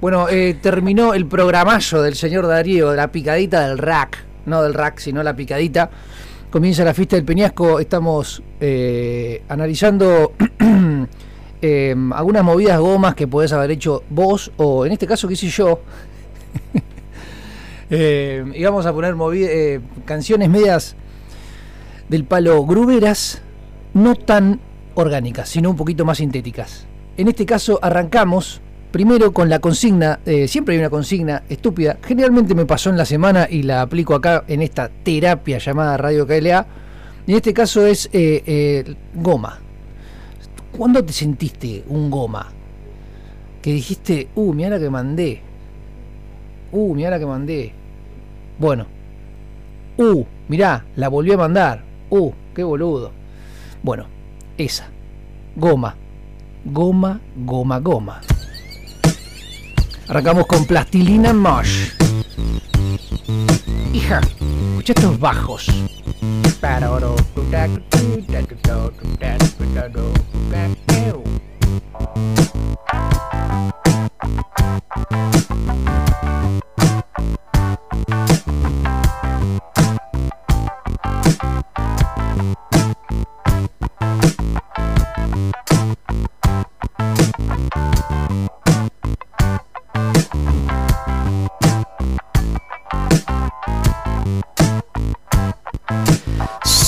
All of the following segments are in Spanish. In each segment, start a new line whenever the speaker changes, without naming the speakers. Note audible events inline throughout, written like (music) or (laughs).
Bueno, eh, terminó el programazo del señor Darío, la picadita del rack, no del rack, sino la picadita. Comienza la fiesta del Peñasco, estamos eh, analizando eh, (clears throat) algunas movidas gomas que podés haber hecho vos, o en este caso que hice yo. (laughs) y vamos a poner canciones medias del palo gruberas, no tan orgánicas, sino un poquito más sintéticas. En este caso arrancamos Primero con la consigna, eh, siempre hay una consigna estúpida, generalmente me pasó en la semana y la aplico acá en esta terapia llamada Radio KLA, en este caso es eh, eh, goma. ¿Cuándo te sentiste un goma? Que dijiste, uh, mira la que mandé. Uh, mira la que mandé. Bueno. Uh, mirá, la volví a mandar. Uh, qué boludo. Bueno, esa. Goma. Goma, goma, goma. Arrancamos con Plastilina Mosh. Hija, escucha estos bajos.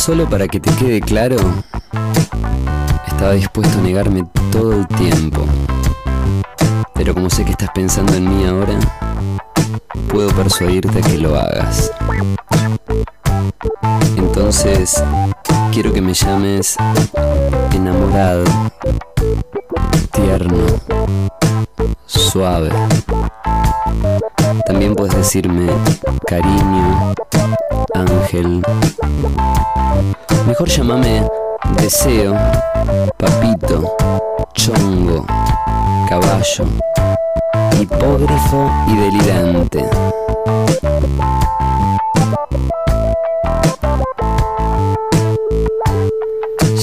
Solo para que te quede claro, estaba dispuesto a negarme todo el tiempo. Pero como sé que estás pensando en mí ahora, puedo persuadirte a que lo hagas. Entonces, quiero que me llames enamorado, tierno, suave. También puedes decirme cariño, ángel. Mejor llámame deseo, papito, chongo, caballo, hipógrafo y delirante.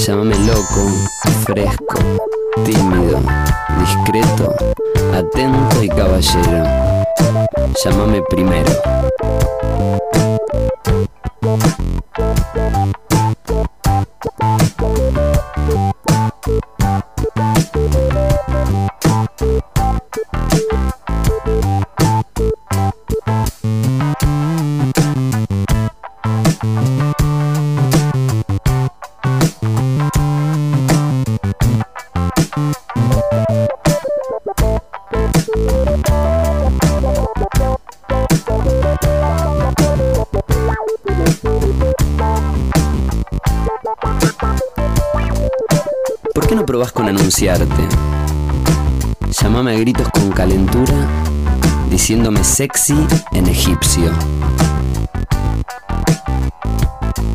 Llámame loco, fresco, tímido, discreto, atento y caballero. Llámame primero. Llámame a gritos con calentura, diciéndome sexy en egipcio.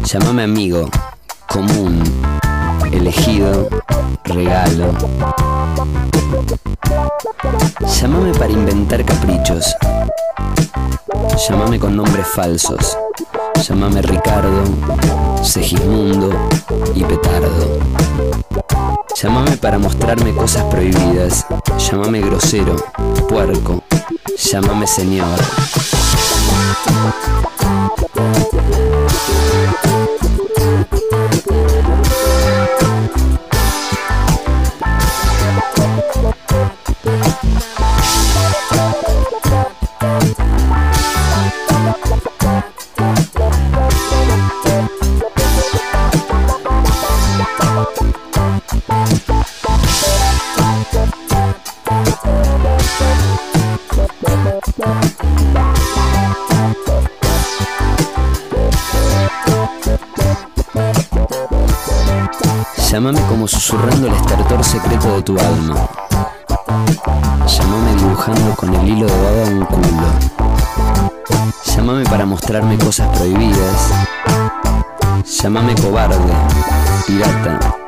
Llámame amigo, común, elegido, regalo. Llámame para inventar caprichos. Llámame con nombres falsos. Llámame Ricardo, Segismundo y Petardo. Llámame para mostrarme cosas prohibidas. Llámame grosero, puerco. Llámame señor. Llámame cobarde, pirata,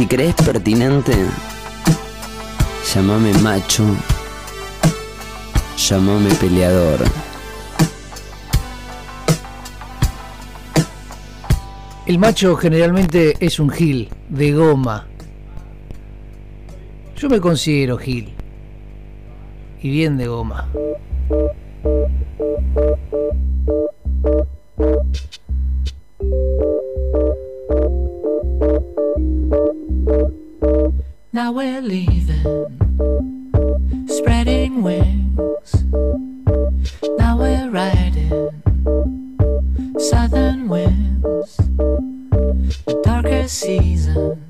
si crees pertinente, Llámame macho, llámame peleador.
El macho generalmente es un gil, de goma. Yo me considero gil. Y bien de goma. Now we're leaving, spreading wings. Now we're riding southern winds. The darker season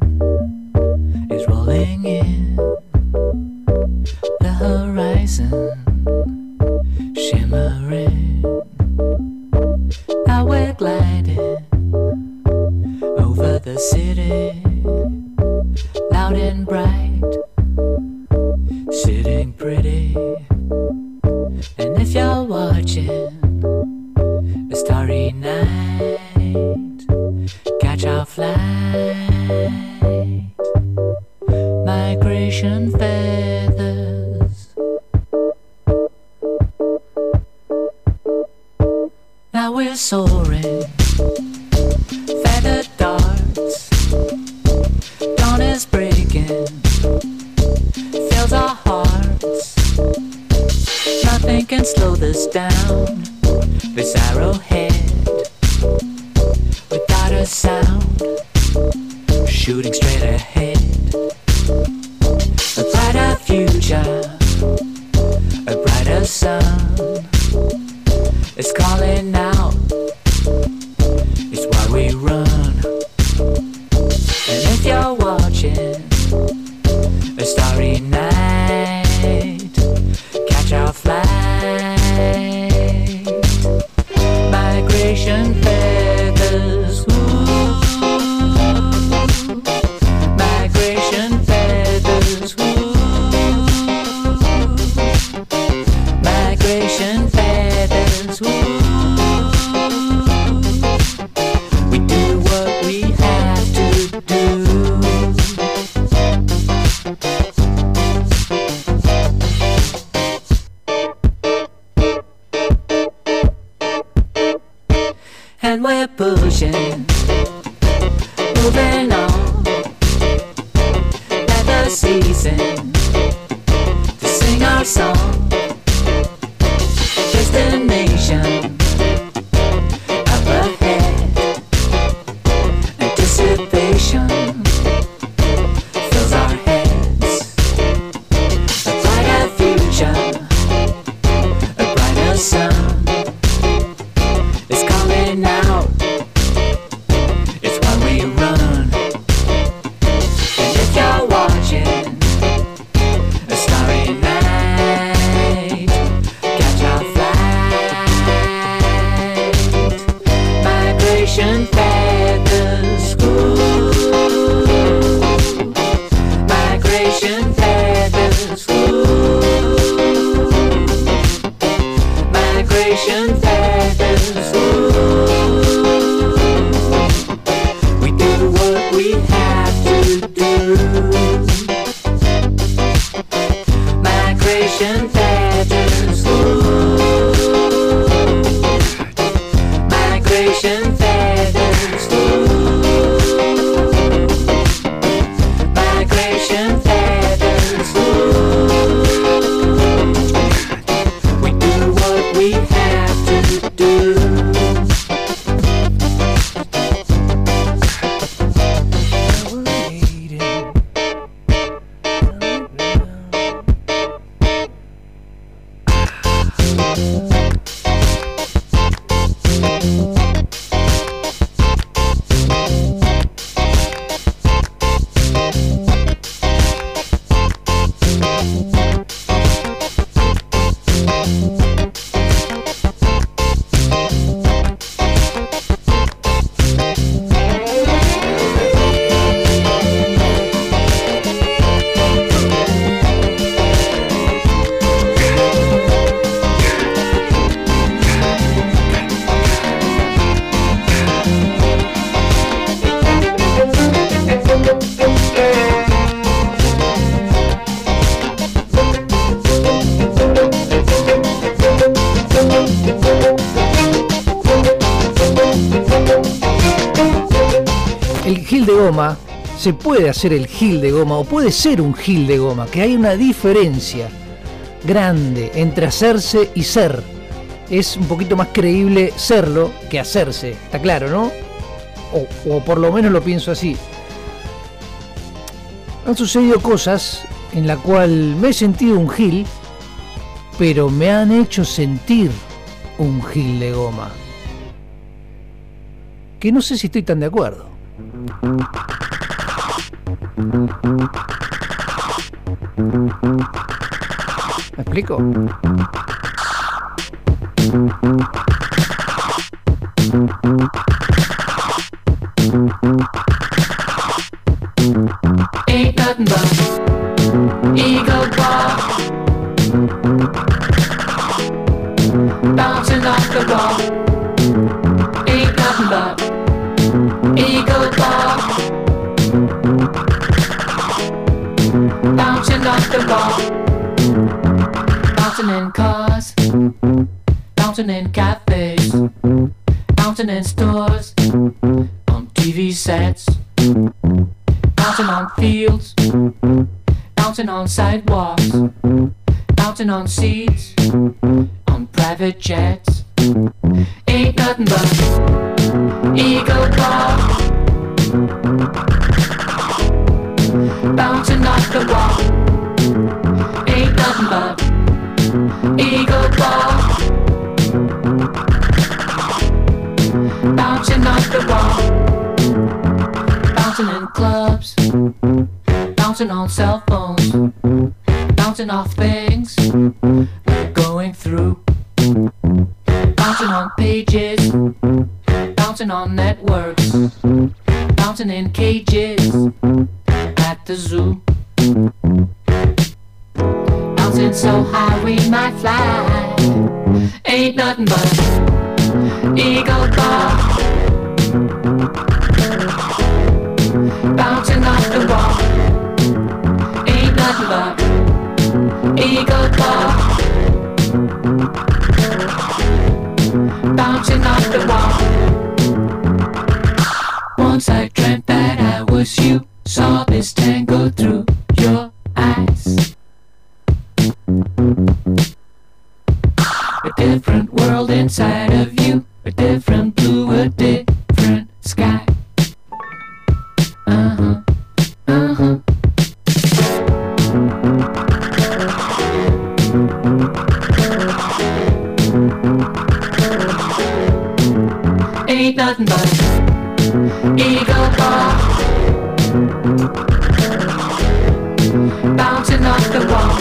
is rolling in. The horizon shimmering. Now we're gliding over the city loud and bright, sitting pretty. And if you're watching a starry night, catch our flight, migration feathers. Now we're soaring. Slow this down.
Hacer el gil de goma o puede ser un gil de goma, que hay una diferencia grande entre hacerse y ser. Es un poquito más creíble serlo que hacerse, está claro, ¿no? O, o por lo menos lo pienso así. Han sucedido cosas en la cual me he sentido un gil, pero me han hecho sentir un gil de goma. Que no sé si estoy tan de acuerdo. ¿Me
But ego bar. Bouncing off the wall. Ain't nothing but ego bar. Bouncing off the wall bouncing in clubs, bouncing on cell phones, bouncing off things pages, bouncing on networks, bouncing in cages at the zoo. Bouncing so high we might fly, ain't nothing but ego bar. bouncing off the wall. Ain't nothing but ego bar. Bouncing off the wall. Once I dreamt that I was you, saw this tango through your eyes. A different world inside of you, a different blue, a different sky. Uh-huh. Uh-huh. Ain't nothing but off the wall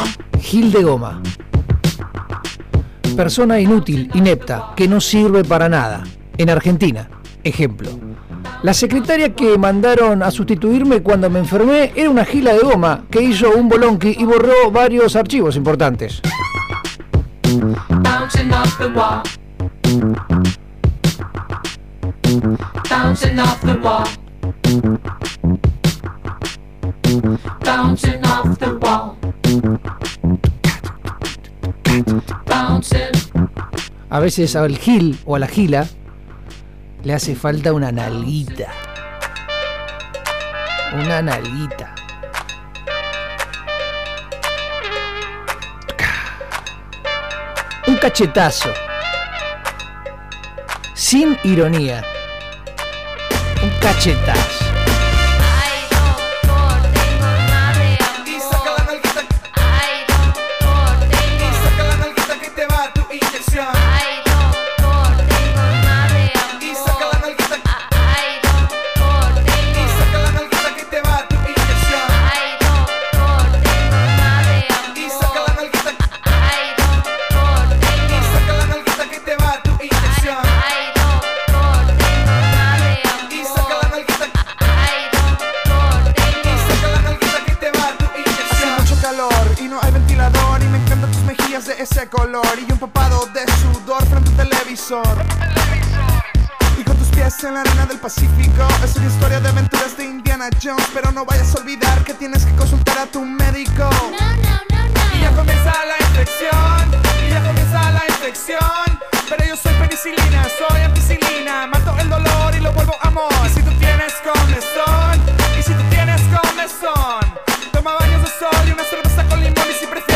the
Gil de goma. Persona inútil, inepta, que no sirve para nada. En Argentina, ejemplo. La secretaria que mandaron a sustituirme cuando me enfermé era una gila de goma que hizo un bolonqui y borró varios archivos importantes. A veces al gil o a la gila le hace falta una nalguita. Una nalguita. Un cachetazo. Sin ironía. Un cachetazo.
de ese color y un papado de sudor frente al televisor. Y con tus pies en la arena del Pacífico. Es una historia de aventuras de Indiana Jones Pero no vayas a olvidar que tienes que consultar a tu médico.
No, no, no, no.
Y ya
comienza la infección Y ya comienza la infección. Pero yo soy penicilina, soy ampicilina Mato el dolor y lo vuelvo amor. Y si tú tienes comezón Y si tú tienes comezón Toma baños de sol y una cerveza con limón Y si prefieres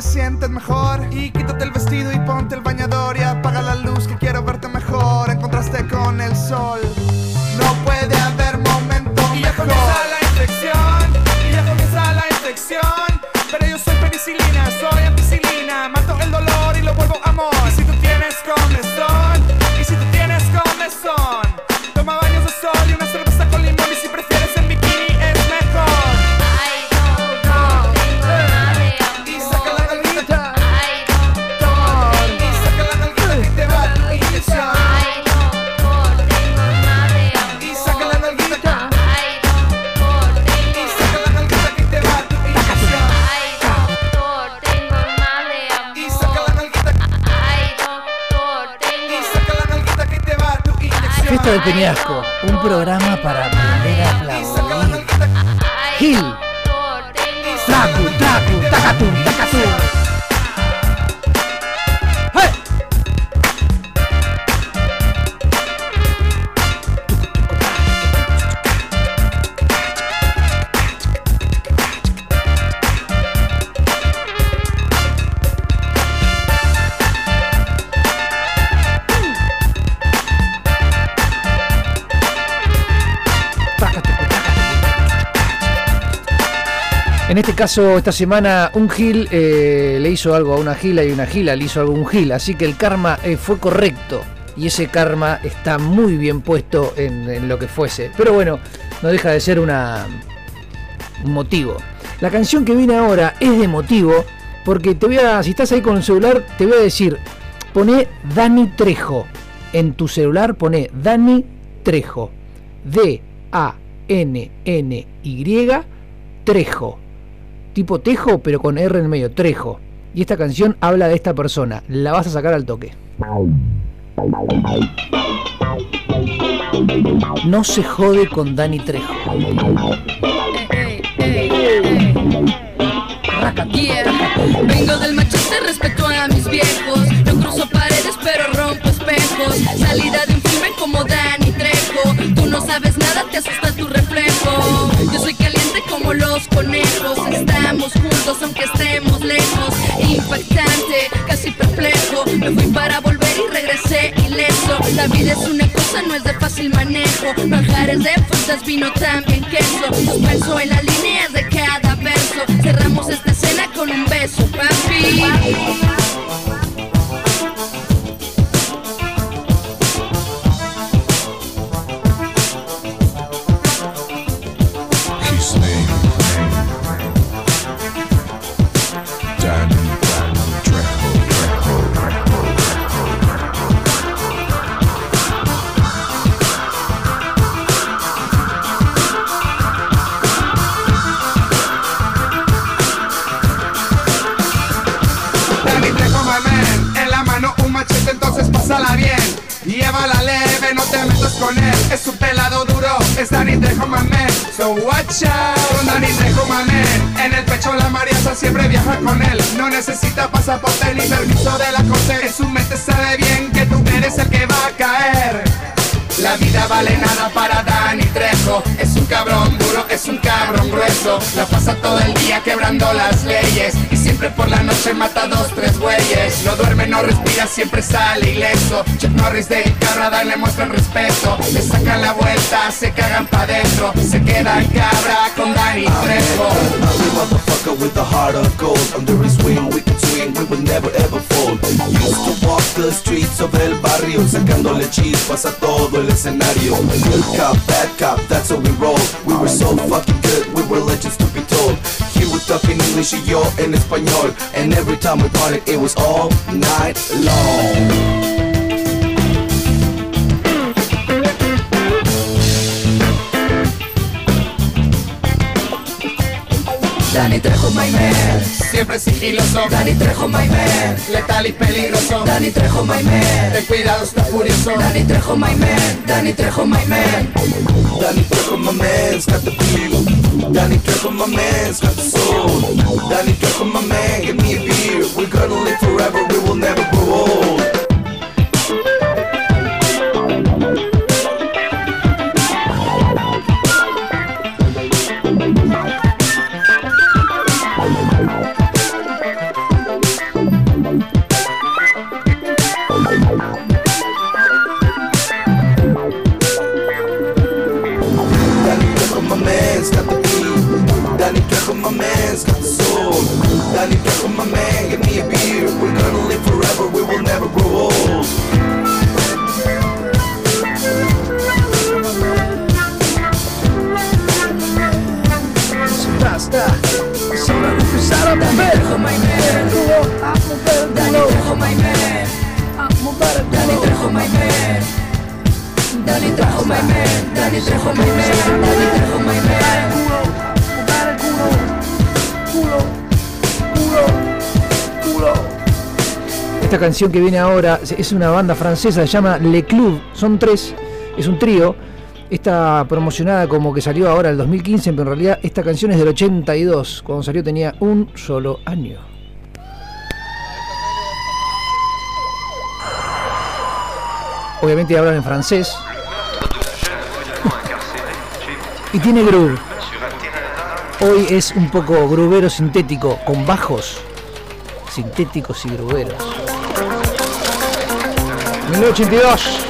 te sientes mejor? Y
quítate el vestido caso, esta semana, un Gil eh, le hizo algo a una Gila y una Gila le hizo algo a un Gil. Así que el karma eh, fue correcto. Y ese karma está muy bien puesto en, lo que fuese. Pero bueno, no deja de ser una, un motivo. La canción que viene ahora es de motivo. Porque te voy a, si estás ahí con el celular, te voy a decir, poné Dani Trejo. En tu celular poné Dani Trejo. D-A-N-N-Y Trejo. Tipo Tejo, pero con R en medio, Trejo. Y esta canción habla de esta persona. La vas a sacar al toque. No se jode con Dani Trejo.
Yeah. Vengo del machete, respeto a mis viejos. No cruzo paredes, pero rompo espejos. Salida de un filme como Danny Trejo. Tú no sabes nada, te asusta tu reflejo. Yo soy caliente como los conejos. Estamos juntos, aunque estemos lejos. Impactante, casi perplejo. Me fui para volver y regresé ileso. La vida es una cosa, no es de fácil manejo. Manjares de frutas, vino también queso. Suspenso en las líneas de cada verso. Cerramos esta escena con un beso, papi.
Es un pelado duro, es Danny Trejo, my man. So watch out. Con Danny Trejo, my man. En el pecho la mariaza siempre viaja con él. No necesita pasaporte ni permiso de la corte. En su mente sabe bien que tú eres el que va a caer. La vida vale nada para Dani Trejo. Es un cabrón duro, es un cabrón grueso. La pasa todo el día quebrando las leyes. Y siempre por la noche mata dos, tres güeyes No duerme, no respira, siempre sale ileso. Chuck Norris de Carrada le muestran respeto. Le sacan la vuelta, se cagan pa' dentro. Se quedan cabra con Dani Trejo
with a heart of gold. Under his wing we could swing, we would never ever fold Used to walk the streets of el barrio Sacándole chispas a todo el escenario. Good cop, bad cop, that's how we roll. We were so fucking good, we were legends to be told. He would talk in English y yo en español. And every time we partied it was all night long
Danny Trejo, my man.
Siempre sigiloso
Danny Trejo, my man.
Letal y peligroso
Danny Trejo, my man.
Ten cuidado, está furioso
Danny Trejo, my man. Danny Trejo, my man.
Danny Trejo, my got the feel. Danny Trejo, my got the soul. Danny Trejo, my man, give me a beer. We're gonna live forever, we will never grow old.
Canción que viene ahora es una banda francesa, se llama Le Club, son tres, es un trío. Está promocionada como que salió ahora el 2015, pero en realidad esta canción es del 82. Cuando salió tenía un solo año. Obviamente hablan en francés. y tiene groove. Hoy es un poco grubero sintético, con bajos sintéticos y gruberos. 1982.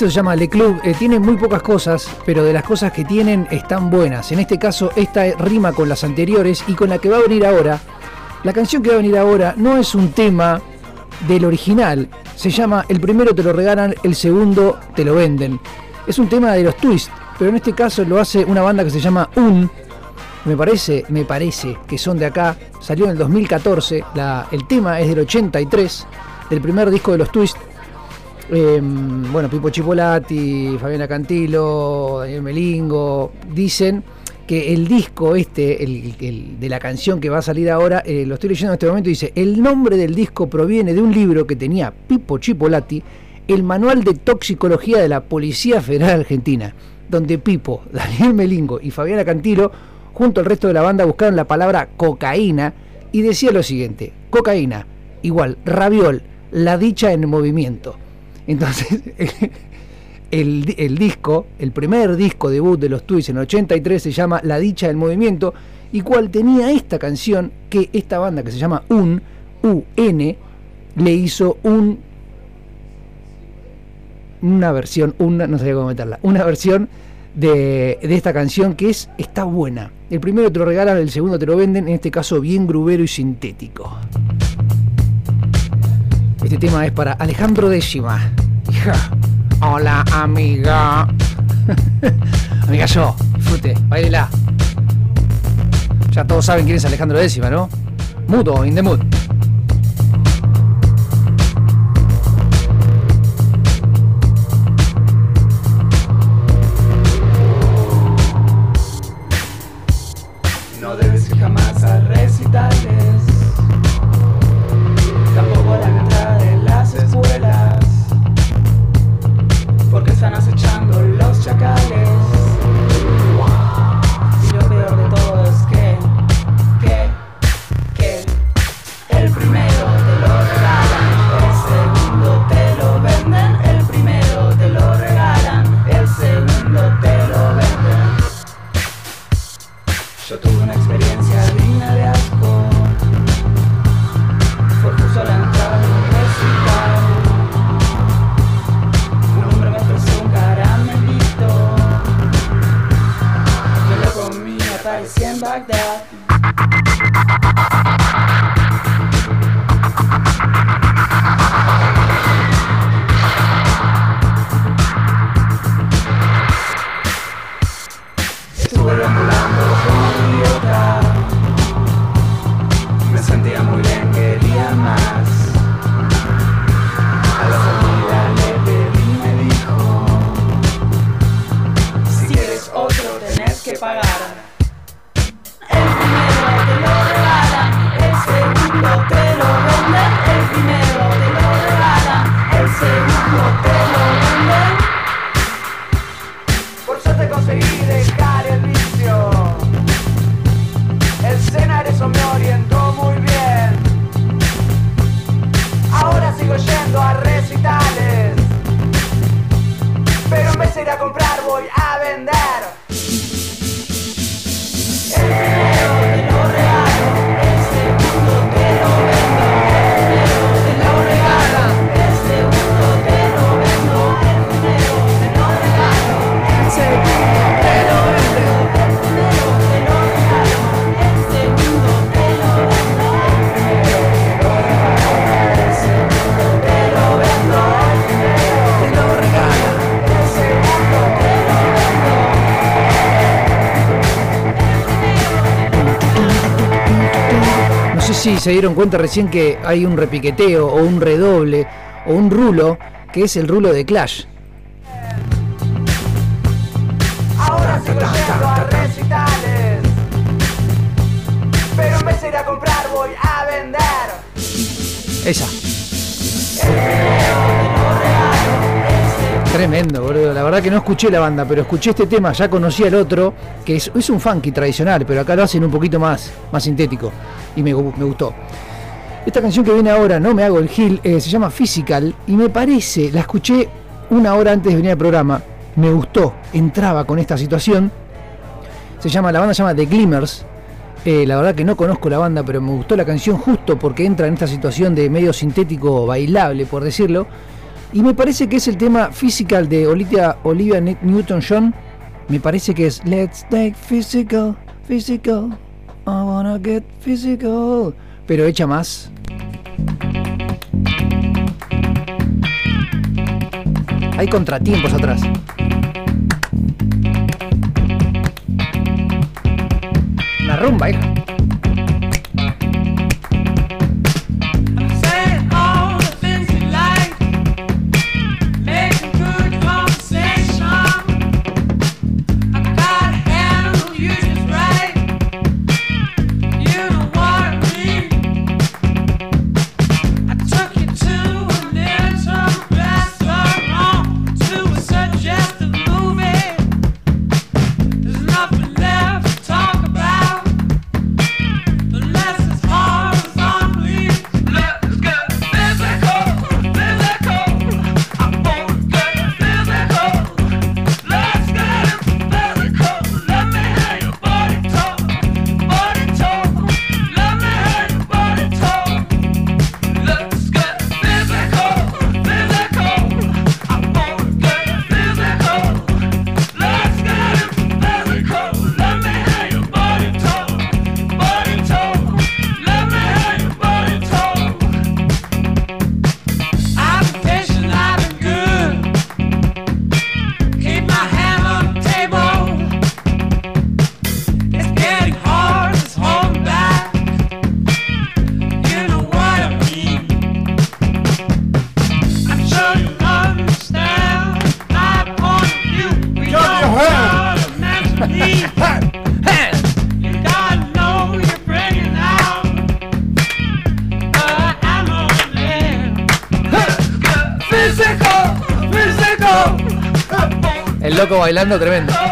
Esto se llama Le Club, eh, tiene muy pocas cosas, pero de las cosas que tienen están buenas. En este caso, esta rima con las anteriores y con la que va a venir ahora. La canción que va a venir ahora no es un tema del original, se llama El primero te lo regalan, el segundo te lo venden. Es un tema de los Twist, pero en este caso lo hace una banda que se llama Un. Me parece, me parece que son de acá. Salió en el 2014. la- el tema es del 83, del primer disco de los Twist. Eh, bueno, Pipo Chipolati, Fabiana Cantilo, Daniel Melingo, dicen que el disco este, el, el de la canción que va a salir ahora, eh, lo estoy leyendo en este momento, dice, el nombre del disco proviene de un libro que tenía Pipo Chipolati, el Manual de Toxicología de la Policía Federal Argentina, donde Pipo, (laughs) Daniel Melingo y Fabiana Cantilo, junto al resto de la banda, buscaron la palabra cocaína y decía lo siguiente, cocaína, igual, raviol, la dicha en movimiento. Entonces, (laughs) el, el disco, el primer disco debut de los Twists en el 83 se llama La dicha del movimiento y cual tenía esta canción que esta banda que se llama UN, UN, le hizo un una versión, una, no sabía cómo meterla, una versión de, de esta canción que es está buena. El primero te lo regalan, el segundo te lo venden, en este caso bien grubero y sintético. Este tema es para Alejandro Décima. Hija. Hola, amiga. (laughs) amiga yo, disfrute, bailela. Ya todos saben quién es Alejandro Décima, ¿no? Mudo, in the mood. Se dieron cuenta recién que hay un repiqueteo o un redoble o un rulo que es el rulo de Clash.
Ahora sigo yendo a recitales. Pero en vez de ir a comprar voy a vender.
Esa. Tremendo, boludo. La verdad que no escuché la banda, pero escuché este tema, ya conocía el otro, que es, es un funky tradicional, pero acá lo hacen un poquito más, más sintético. Y me, gu- me gustó. Esta canción que viene ahora, No me hago el gil, eh, se llama Physical y me parece, la escuché una hora antes de venir al programa, me gustó, entraba con esta situación. Se llama, la banda se llama The Glimmers. Eh, la verdad que no conozco la banda, pero me gustó la canción justo porque entra en esta situación de medio sintético bailable, por decirlo. Y me parece que es el tema Physical de Olivia, Olivia Newton-John. Me parece que es Let's take physical, physical. I wanna get physical. Pero hecha más. Hay contratiempos atrás. Una rumba, hija. Bailando tremendo.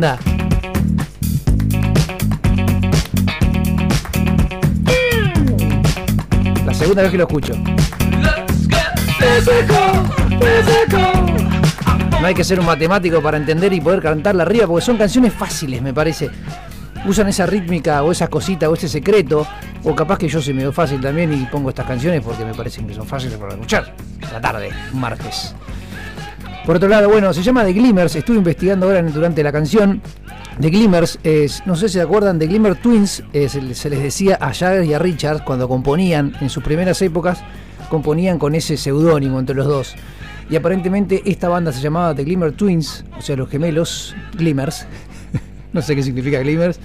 La segunda vez que lo escucho. No hay que ser un matemático para entender y poder cantarla arriba, porque son canciones fáciles, me parece. Usan esa rítmica o esas cositas o ese secreto, o capaz que yo soy medio fácil también y pongo estas canciones porque me parecen que son fáciles para escuchar. La tarde, martes. Por otro lado, bueno, se llama The Glimmers. Estuve investigando ahora durante la canción. The Glimmers es, no sé si se acuerdan, The Glimmer Twins, eh, se, les- decía a Jagger y a Richard cuando componían en sus primeras épocas, componían con ese seudónimo entre los dos. Y aparentemente esta banda se llamaba The Glimmer Twins, o sea, los gemelos Glimmers. (laughs) no sé qué significa Glimmers.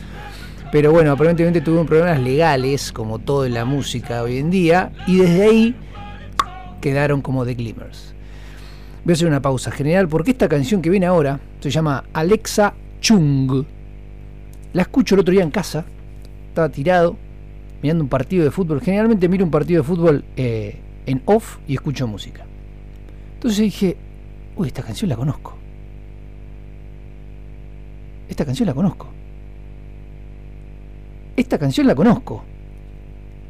Pero bueno, aparentemente tuvieron problemas legales, como todo en la música hoy en día, y desde ahí quedaron como The Glimmers. Voy a hacer una pausa general porque esta canción que viene ahora se llama Alexa Chung. La escucho el otro día en casa, estaba tirado, mirando un partido de fútbol. Generalmente miro un partido de fútbol eh, en off y escucho música. Entonces dije, uy, esta canción la conozco. Esta canción la conozco. Esta canción la conozco.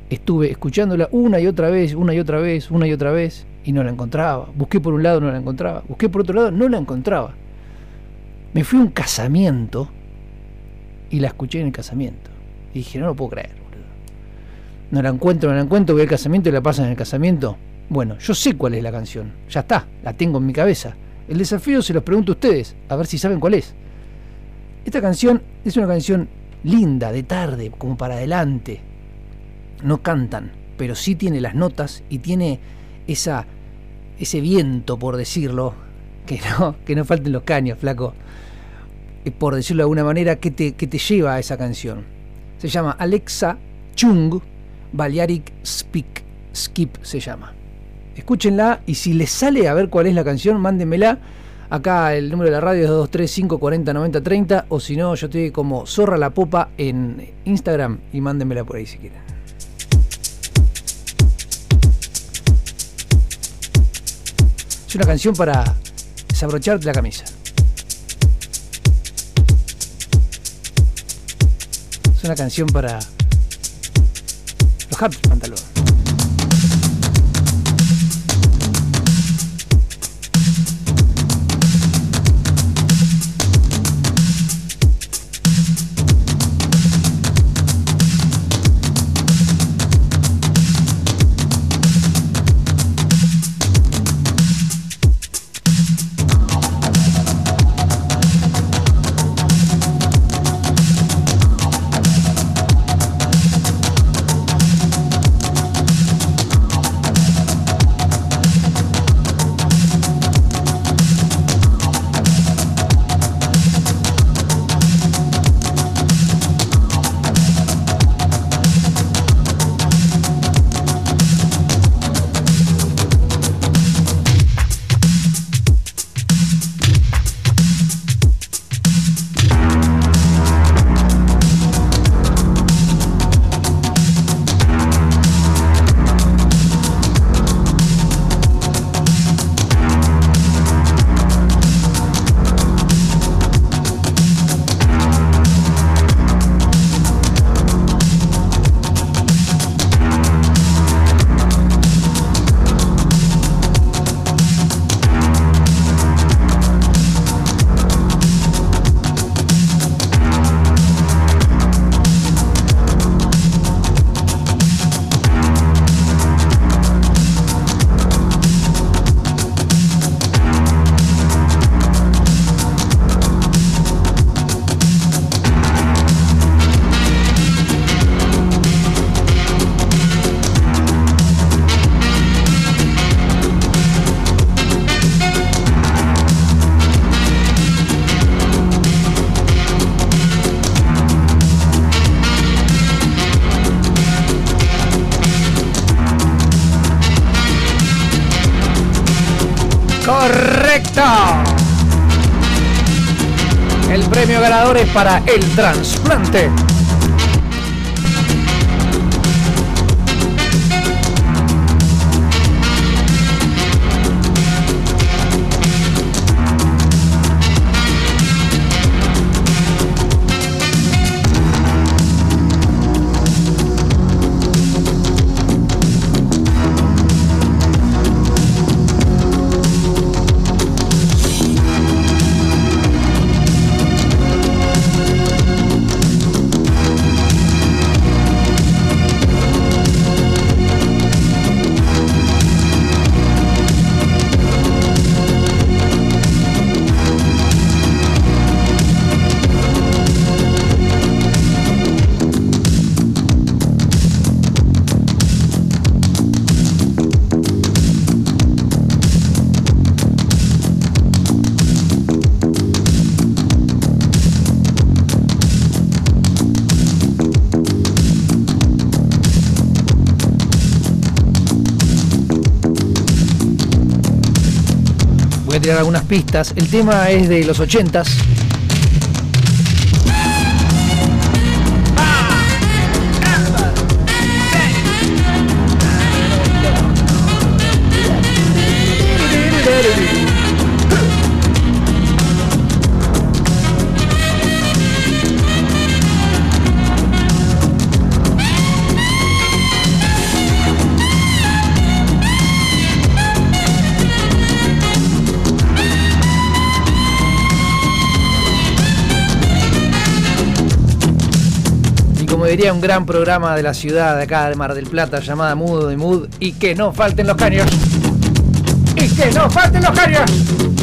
Estuve escuchándola una y otra vez, una y otra vez, una y otra vez, y no la encontraba. Busqué por un lado, no la encontraba. Busqué por otro lado, no la encontraba. Me fui a un casamiento y la escuché en el casamiento. Y dije, no lo puedo creer, boludo. No la encuentro, no la encuentro, voy al casamiento y la pasan en el casamiento. Bueno, yo sé cuál es la canción. Ya está, la tengo en mi cabeza. El desafío se los pregunto a ustedes, a ver si saben cuál es. Esta canción es una canción linda, de tarde, como para adelante. No cantan, pero sí tiene las notas y tiene esa, ese viento, por decirlo, que no, que no falten los caños, flaco. Eh, Por decirlo de alguna manera, que te, que te lleva a esa canción. Se llama Alexa Chung Balearic Speak Skip se llama. Escúchenla y si les sale a ver cuál es la canción, mándenmela. Acá el número de la radio es 235 40 90 30 o si no, yo estoy como Zorra la Popa en Instagram y mándenmela por ahí si quieren. Es una canción para desabrocharte la camisa. Es una canción para los pantalones. Para el trasplante. Algunas pistas. El tema es de los 80s. Diría un gran programa de la ciudad de acá de Mar del Plata llamada Mudo de Mood, y que no falten los caños. Y que no falten los caños.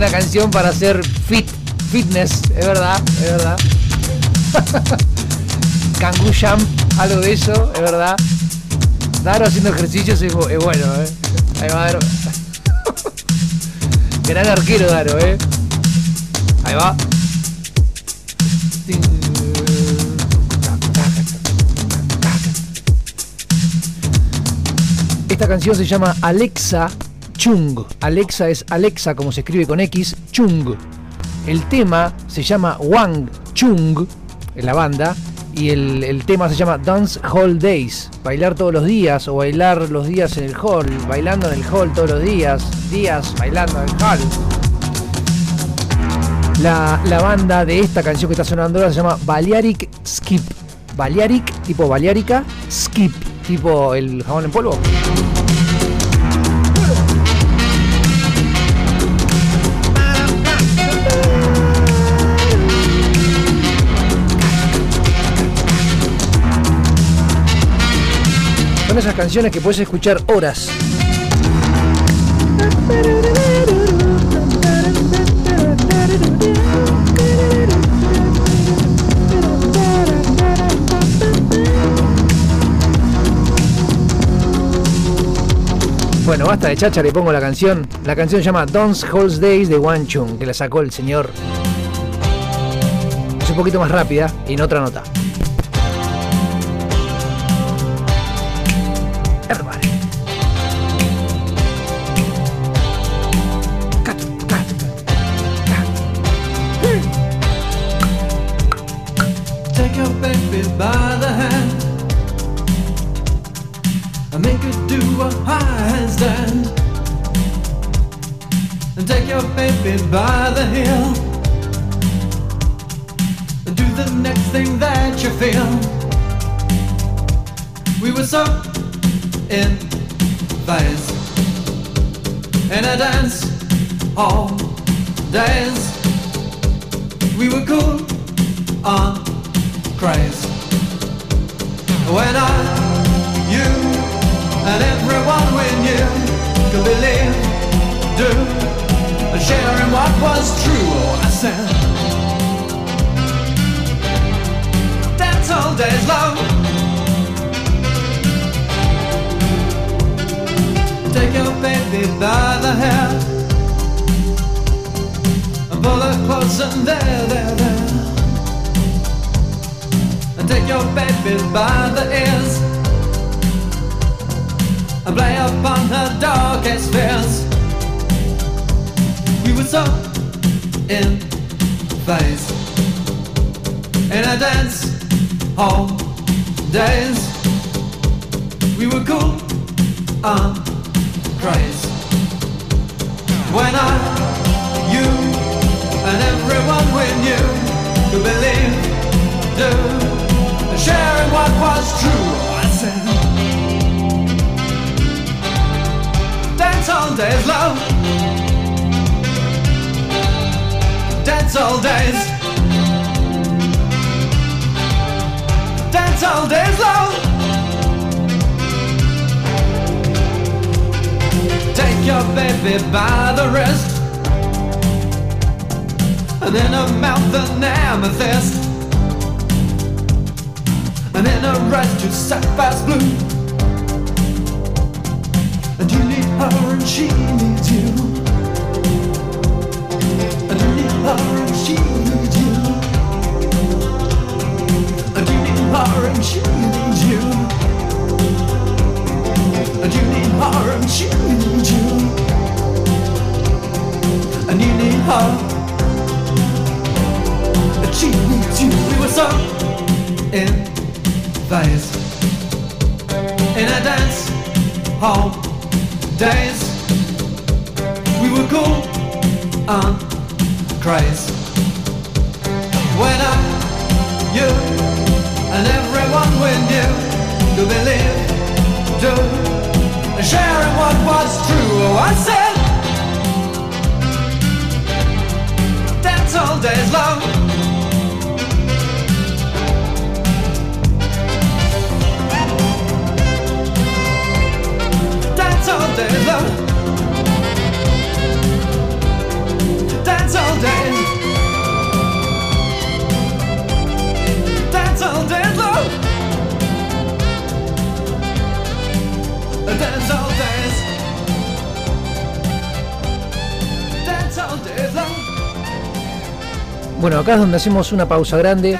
Una canción para hacer fit, fitness, es verdad, es verdad. (laughs) Kangoo Jump, algo de eso, es verdad. Daro haciendo ejercicios es, es bueno, eh. Ahí va Daro. (laughs) Gran arquero Daro, eh. Ahí va. Esta canción se llama Alexa Chung. Alexa es Alexa como se escribe con X, Chung. El tema se llama Wang Chung, en la banda, y el, el tema se llama Dance Hall Days. Bailar todos los días o bailar los días en el hall, bailando en el hall todos los días, días bailando en el hall. La, la banda de esta canción que está sonando ahora se llama Balearic Skip. Balearic, tipo Balearica, Skip, tipo el jabón en polvo. Esas canciones que puedes escuchar horas. Bueno, basta de chacha, le pongo la canción. La canción se llama Dance Halls Days de Wan Chung, que la sacó el señor. Es un poquito más rápida y en otra nota.
By the hand and make her do a handstand. And take your baby by the heel and do the next thing that you feel. We were so in phase in a dance all days. We were cool on craze. When I, you, and everyone we knew could believe, do, and share in what was true. I said, that's all days love. Take your baby by the hair and pull her close and there, there, there. Take your baby by the ears and play upon her darkest fears. We were so in phase in a dance hall days. We were cool and crazy. When I, you, and everyone we knew could believe, do, in what was true. I said, dance all days, love. Dance all days. Dance all days, love. Take your baby by the wrist And in her mouth an amethyst And in eyes two sapphires blue. And you need her and she needs you. And you need her and she needs you. And you need her and she needs you. And you need her and she needs you. And you need her. And she needs you. We were so in phase In a dance hall days We were cool and crazy When I, you and everyone we knew Could believe, do sharing what was true. Oh, I said, that's all days love.
Bueno, acá es donde hacemos una pausa grande.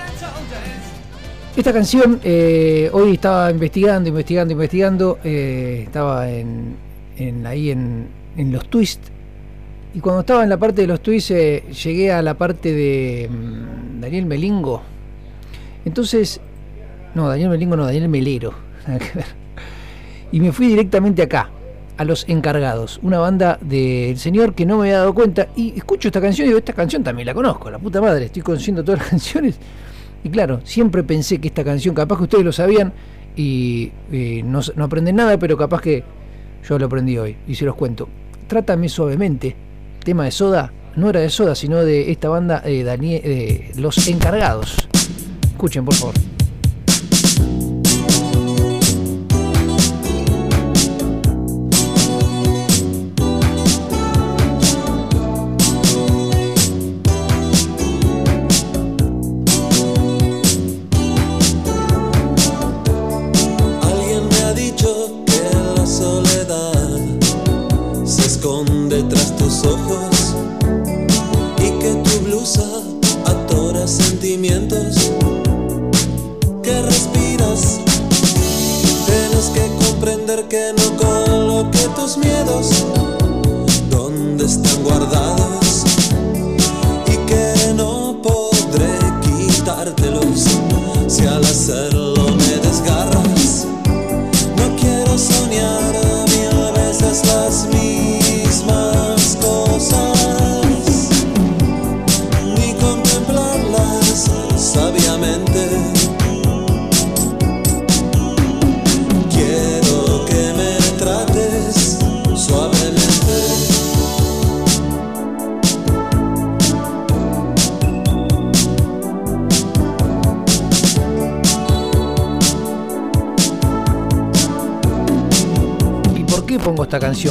Esta canción, eh, hoy estaba investigando, investigando, investigando. eh, estaba en, ahí en, en los twists. Y cuando estaba en la parte de los twists, eh, llegué a la parte de mm, Daniel Melingo. Entonces, no, Daniel Melingo no, Daniel Melero. (laughs) Y me fui directamente acá, a Los Encargados, una banda del señor que no me había dado cuenta. Y escucho esta canción y digo, esta canción también la conozco, la puta madre, estoy conociendo todas las (laughs) canciones. Y claro, siempre pensé que esta canción, capaz que ustedes lo sabían y eh, no, no aprenden nada, pero capaz que yo lo aprendí hoy y se los cuento. Trátame suavemente, tema de soda, no era de soda, sino de esta banda eh, Danie- eh, Los Encargados. Escuchen, por favor.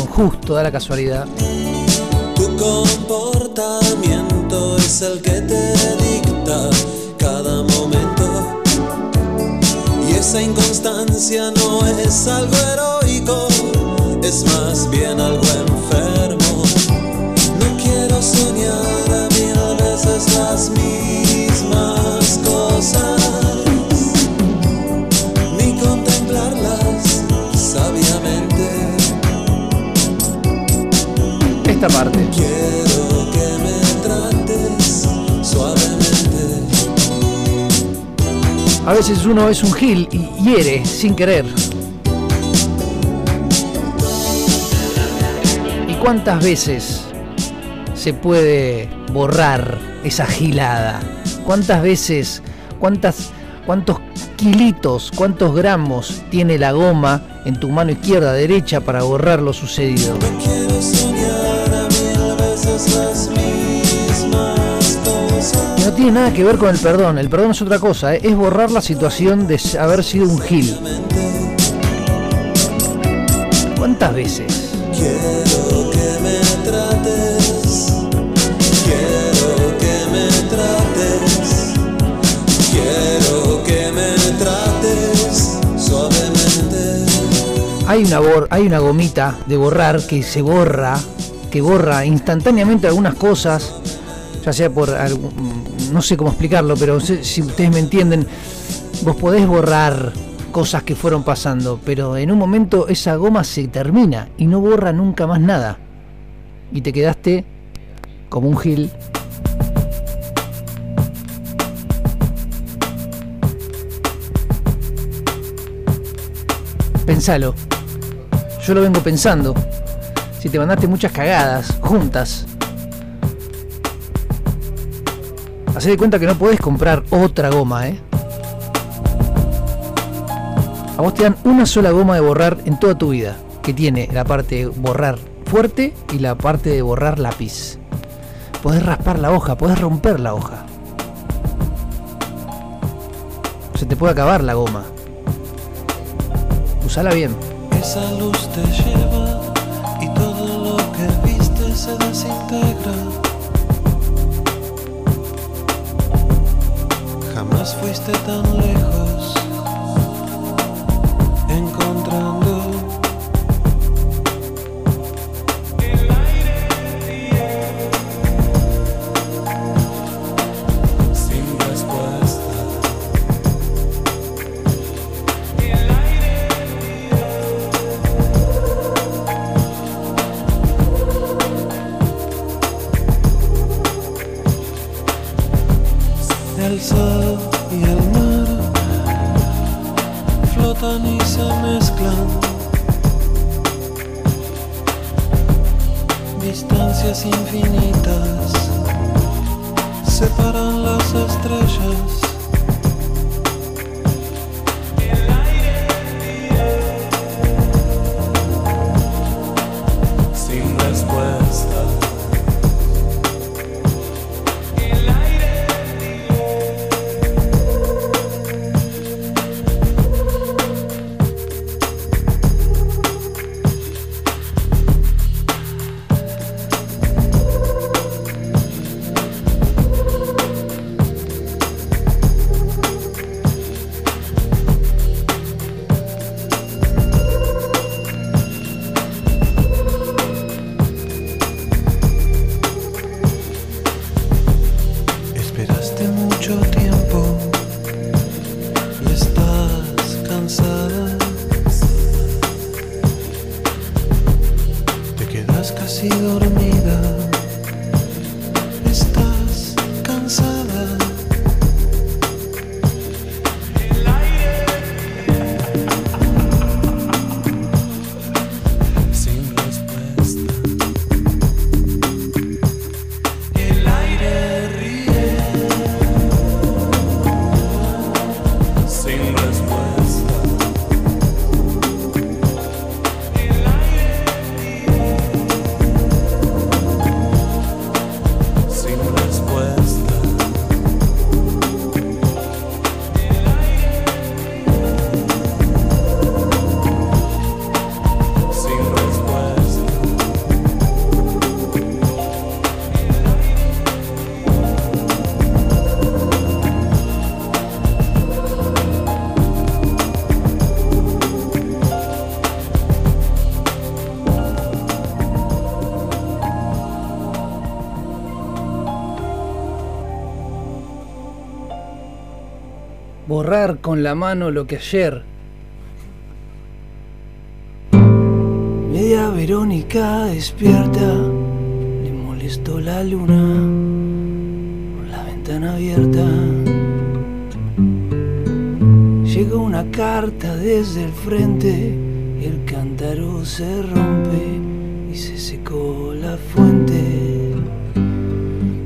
Justo, da la casualidad.
Tu comportamiento es el que te dicta cada momento. Y esa inconstancia no es algo heroico, es más bien algo enfermo.
Parte. A veces uno es un gil y hiere sin querer. ¿Y cuántas veces se puede borrar esa gilada? ¿Cuántas veces, cuántas, cuántos kilitos, cuántos gramos tiene la goma en tu mano izquierda, derecha para borrar lo sucedido? No tiene nada que ver con el perdón. El perdón es otra cosa, ¿eh? es borrar la situación de haber sido un gil. ¿Cuántas veces?
Quiero que me trates. Quiero que me trates. Quiero que me trates suavemente.
Hay una, hay una gomita de borrar que se borra, que borra instantáneamente algunas cosas, ya sea por no sé cómo explicarlo, pero si ustedes me entienden, vos podés borrar cosas que fueron pasando, pero en un momento esa goma se termina y no borra nunca más nada. Y te quedaste como un gil. Pensalo. Yo lo vengo pensando. Si te mandaste muchas cagadas juntas. Hacé de cuenta que no podés comprar otra goma, ¿eh? A vos te dan una sola goma de borrar en toda tu vida, que tiene la parte de borrar fuerte y la parte de borrar lápiz. Podés raspar la hoja, podés romper la hoja. Se te puede acabar la goma. Usala bien.
Esa luz te lleva se desintegra. Jamás fuiste tan lejos,
con la mano lo que ayer. Media Verónica despierta, le molestó la luna por la ventana abierta. Llegó una carta desde el frente, el cántaro se rompe y se secó la fuente.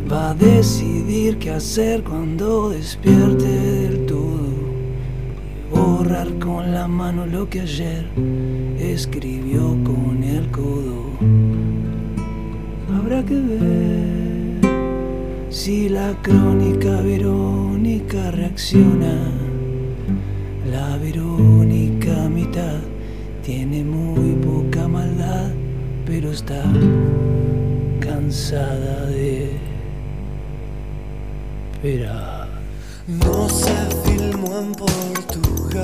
Va a decidir qué hacer cuando despierte la crónica Verónica reacciona. La Verónica mitad tiene muy poca maldad, pero está cansada de esperar.
No se filmó en Portugal,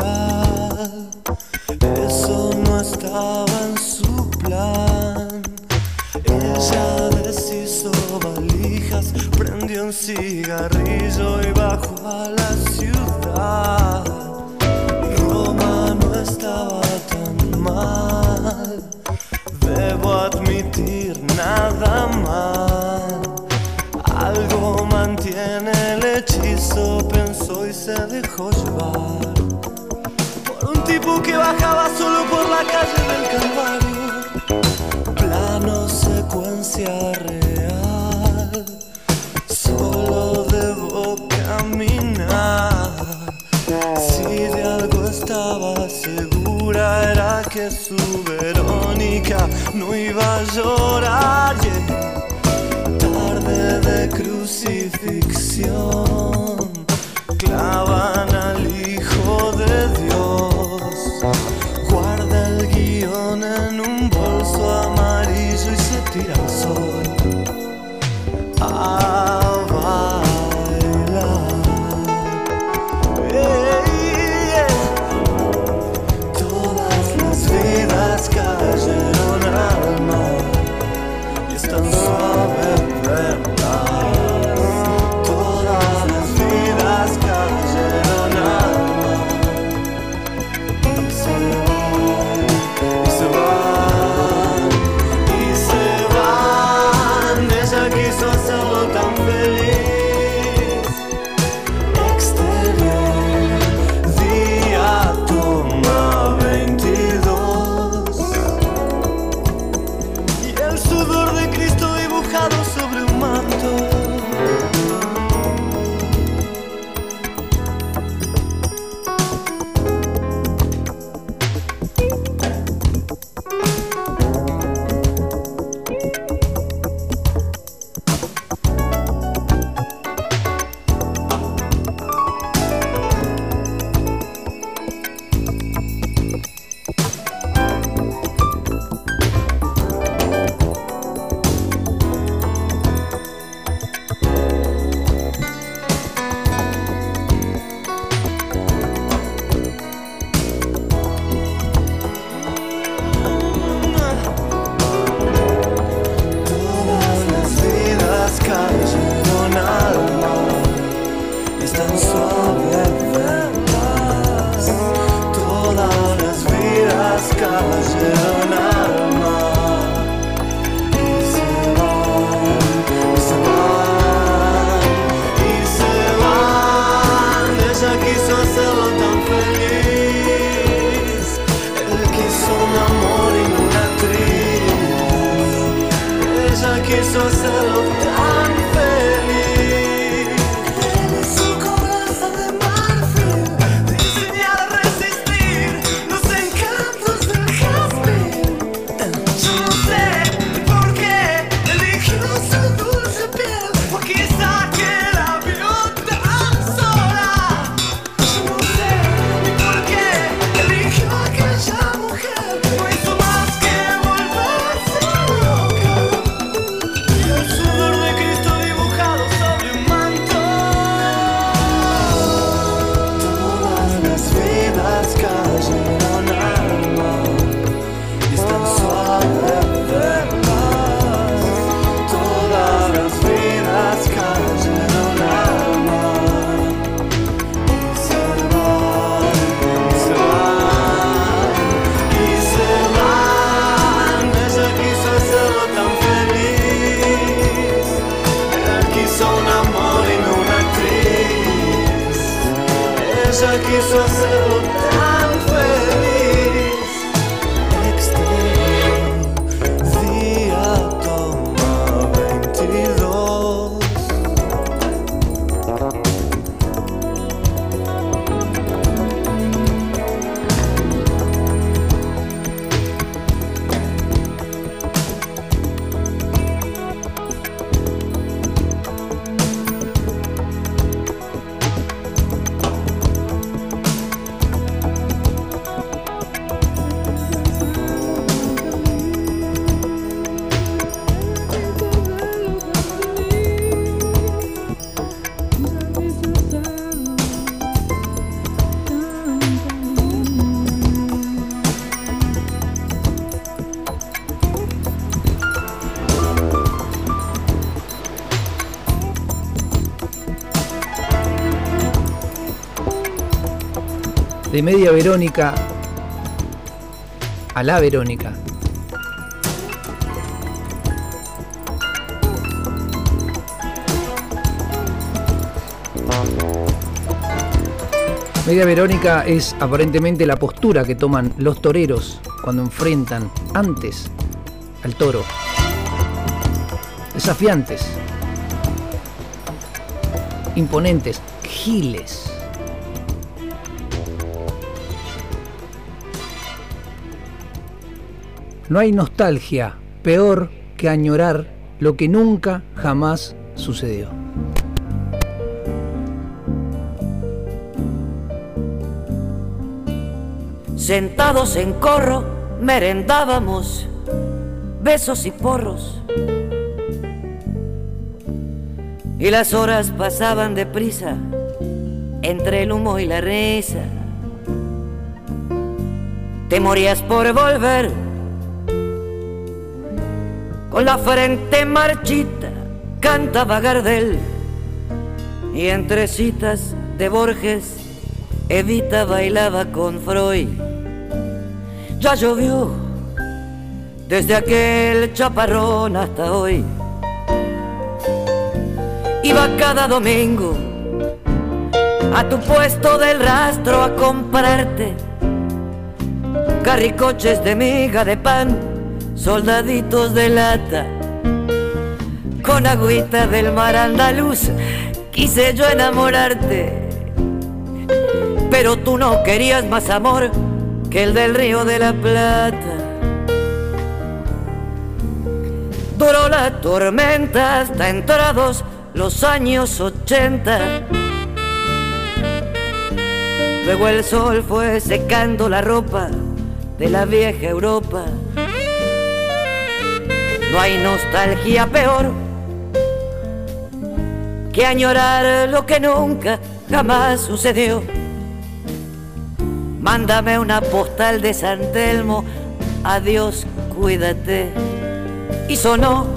eso no estaba en su plan. Ella prendió un cigarrillo y bajó a la ciudad. Roma no estaba tan mal, debo admitir nada mal. Algo mantiene el hechizo, pensó y se dejó llevar por un tipo que bajaba solo por la calle del Calvario. Plano secuencia real, era que su Verónica no iba a llorar. yeah tarde de crucifixión clavan al Hijo de Dios. Guarda el guion en un bolso amarillo y se tira al sol. Ella De
media Verónica a la Verónica. Media Verónica es aparentemente la postura que toman los toreros cuando enfrentan antes al toro. Desafiantes, imponentes, giles. No hay nostalgia peor que añorar lo que nunca jamás sucedió.
Sentados en corro, merendábamos besos y porros. Y las horas pasaban deprisa entre el humo y la risa. Te morías por volver con la frente marchita, cantaba Gardel. Y entre citas de Borges, Evita bailaba con Freud. Ya llovió desde aquel chaparrón hasta hoy. Iba cada domingo a tu puesto del rastro a comprarte carricoches de miga de pan, soldaditos de lata, con agüita del mar andaluz. Quise yo enamorarte, pero tú no querías más amor que el del río de la Plata. Duró la tormenta hasta entrados los años 80. Luego el sol fue secando la ropa de la vieja Europa. No hay nostalgia peor que añorar lo que nunca jamás sucedió. Mándame una postal de San Telmo, adiós, cuídate. Y sonó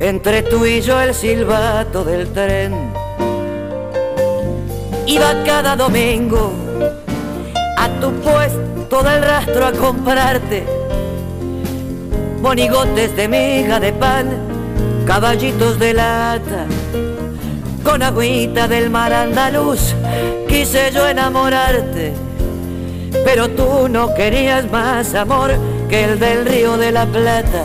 entre tú y yo el silbato del tren. Iba cada domingo a tu puesto del rastro a comprarte monigotes de miga de pan, caballitos de lata, con agüita del mar andaluz. Quise yo enamorarte, pero tú no querías más amor que el del río de la Plata.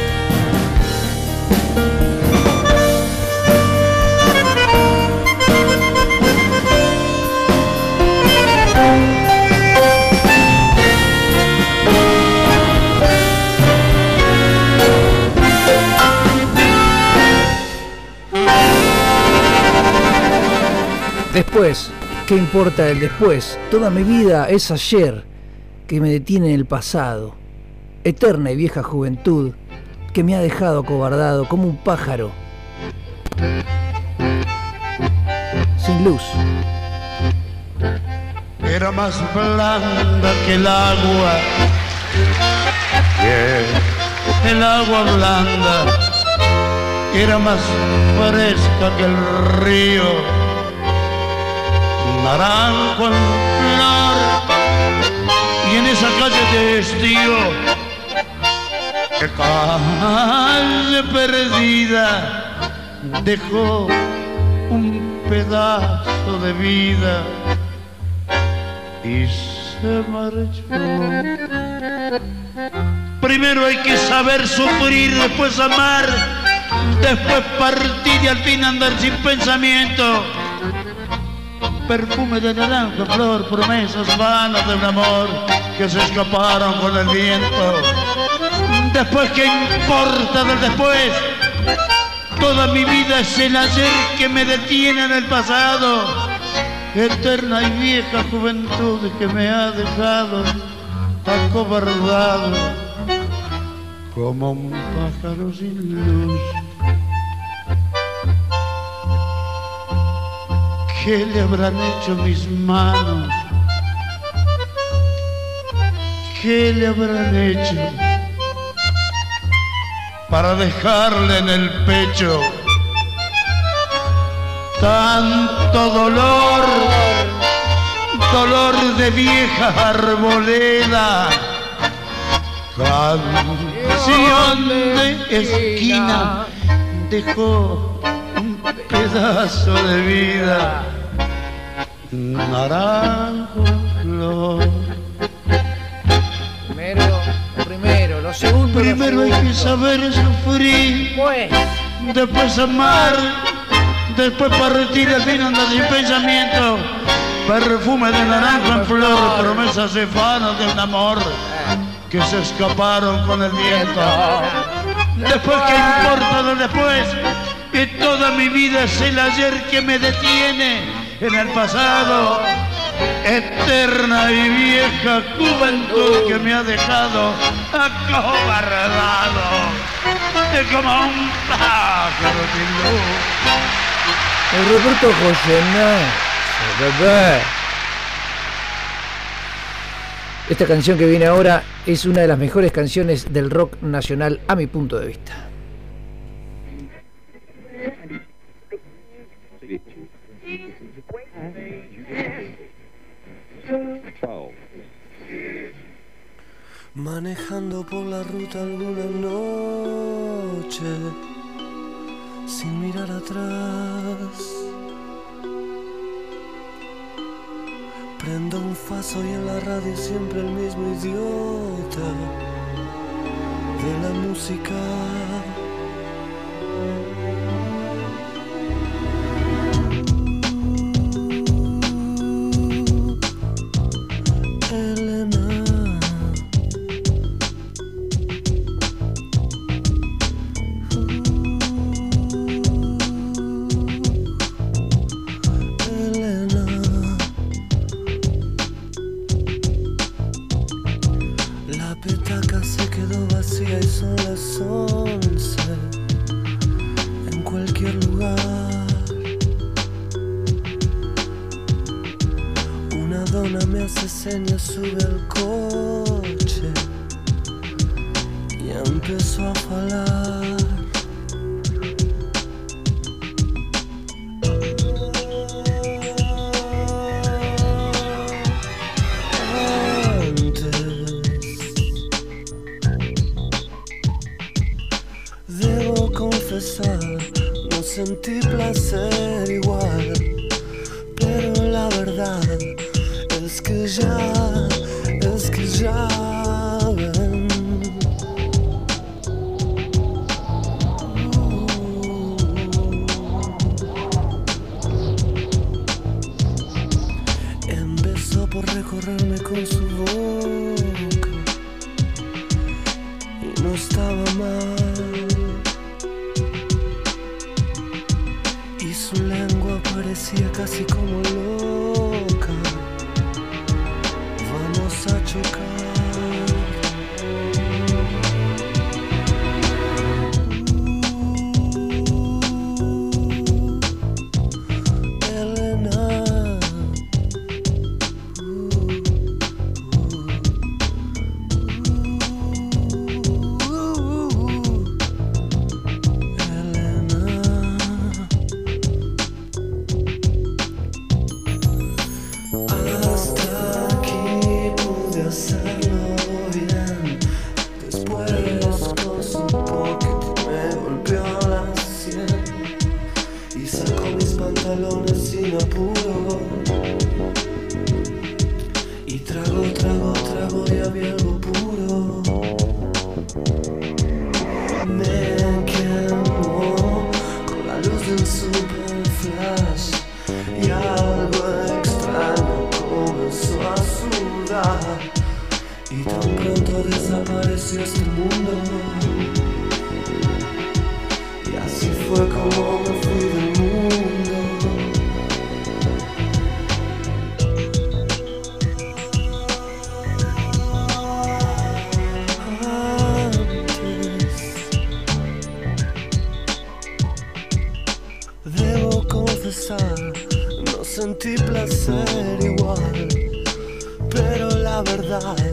Después, ¿qué importa el después? Toda mi vida es ayer que me detiene en el pasado. Eterna y vieja juventud que me ha dejado acobardado como un pájaro. Sin luz.
Era más blanda que el agua, el agua blanda. Era más fresca que el río naranjo en flor y en esa calle de estío que calle perdida dejó un pedazo de vida y se marchó. Primero hay que saber sufrir, después amar, después partir y al fin andar sin pensamiento perfume de naranja, flor, promesas vanas de un amor que se escaparon con el viento. Después, ¿qué importa del después? Toda mi vida es el ayer que me detiene en el pasado. Eterna y vieja juventud que me ha dejado acobardado como un pájaro sin luz. ¿Qué le habrán hecho mis manos? ¿Qué le habrán hecho para dejarle en el pecho tanto dolor, dolor de vieja arboleda? Canción de esquina dejó pedazo de vida, naranjo flor.
Primero, primero, lo segundo. lo
Primero hay que
segundo.
saber sufrir, después amar, después partir al fin andar sin pensamiento. Perfume de naranjo en flor, promesas efanas de un amor que se escaparon con el viento. Después, ¿qué importa lo después? Y toda mi vida es el ayer que me detiene en el pasado. Eterna y vieja juventud que me ha dejado acobardado Es como un pájaro sin luz.
El Roberto José bebé. Esta canción que viene ahora es una de las mejores canciones del rock nacional a mi punto de vista.
Manejando por la ruta alguna noche, sin mirar atrás. Prendo un faso y en la radio siempre el mismo idiota de la música. La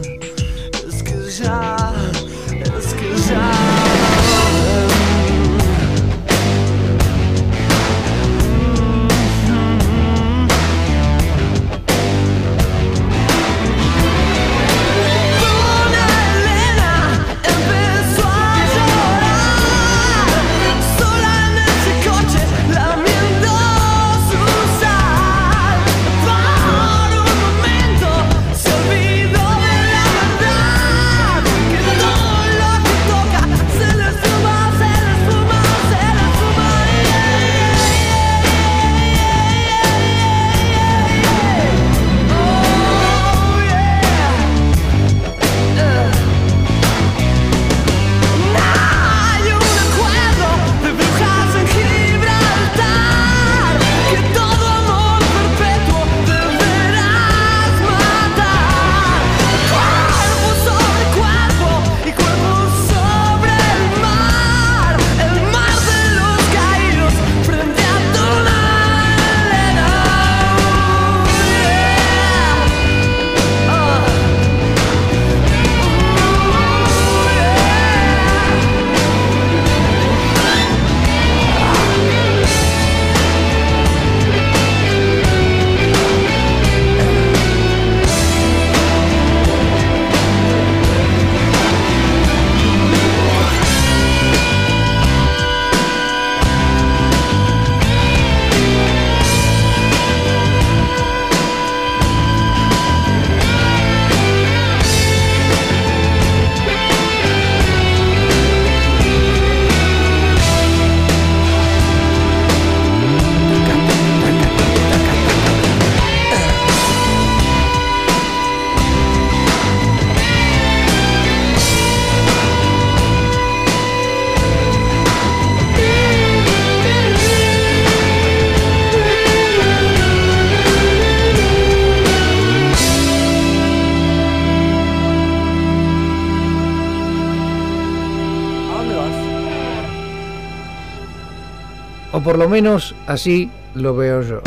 menos así lo veo yo.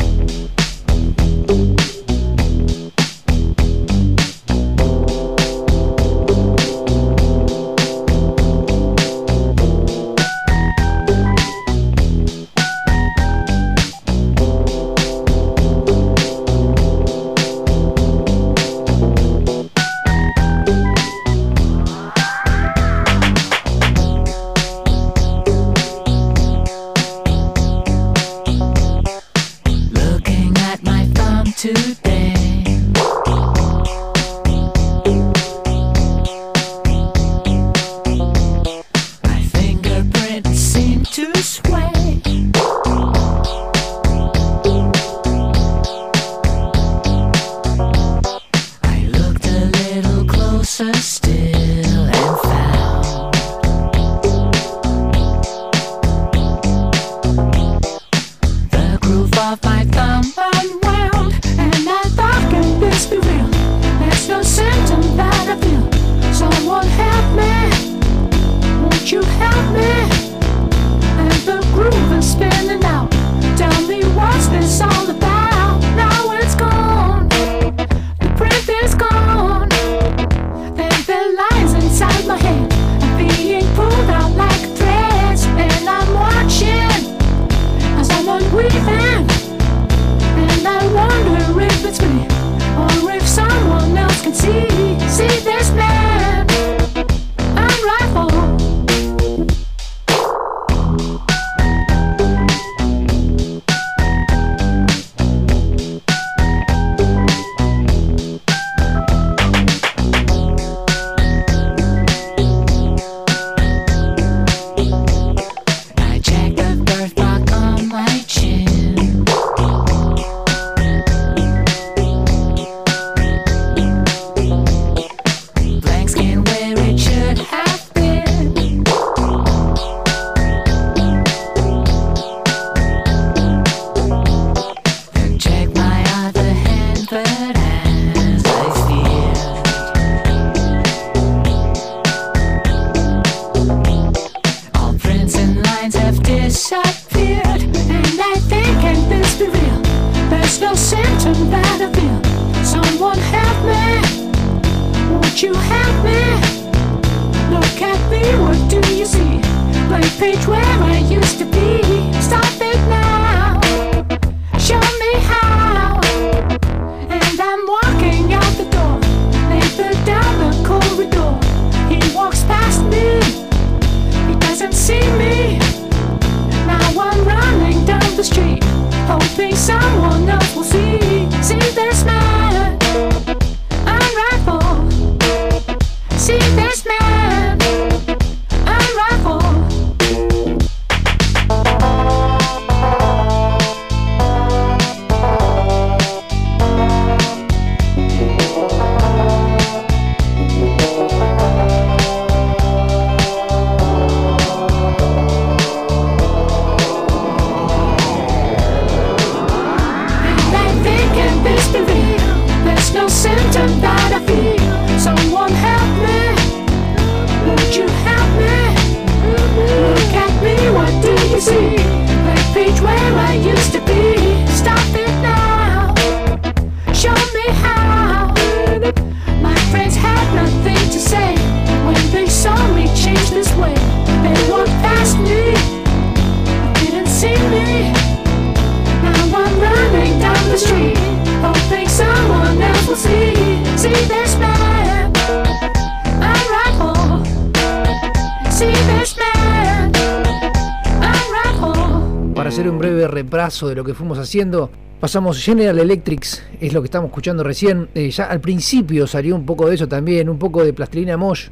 Hacer un breve repaso de lo que fuimos haciendo, pasamos General Electrics, es lo que estamos escuchando recién. Eh, ya al principio salió un poco de eso también, un poco de Plastilina Mosh.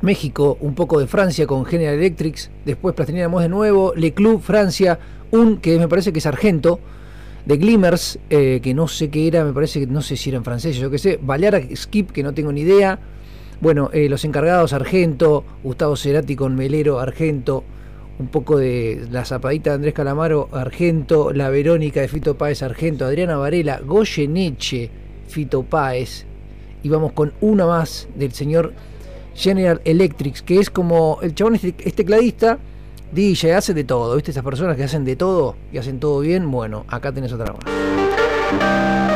México, un poco de Francia con General Electrics, después Plastilina Mosh de nuevo, Le Club Francia, un que me parece que es Argento, de Glimmers, eh, que no sé qué era, me parece que no sé si era en francés, yo qué sé, Balear Skip, que no tengo ni idea. Bueno, eh, los encargados Argento, Gustavo Cerati con Melero Argento, un poco de la zapadita de Andrés Calamaro Argento, la Verónica de Fito Páez Argento, Adriana Varela, Goyeneche, Fito Páez. Y vamos con una más del señor General Electric, que es como el chabón este, es tecladista, DJ, hace de todo, ¿viste? Esas personas que hacen de todo y hacen todo bien, bueno, acá tenés otra más.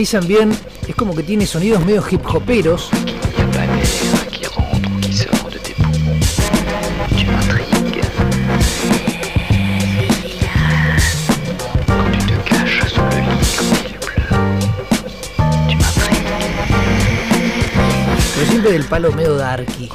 Analizan bien, es como que tiene sonidos medio hip hoperos.
Il n'y a pas l'air qui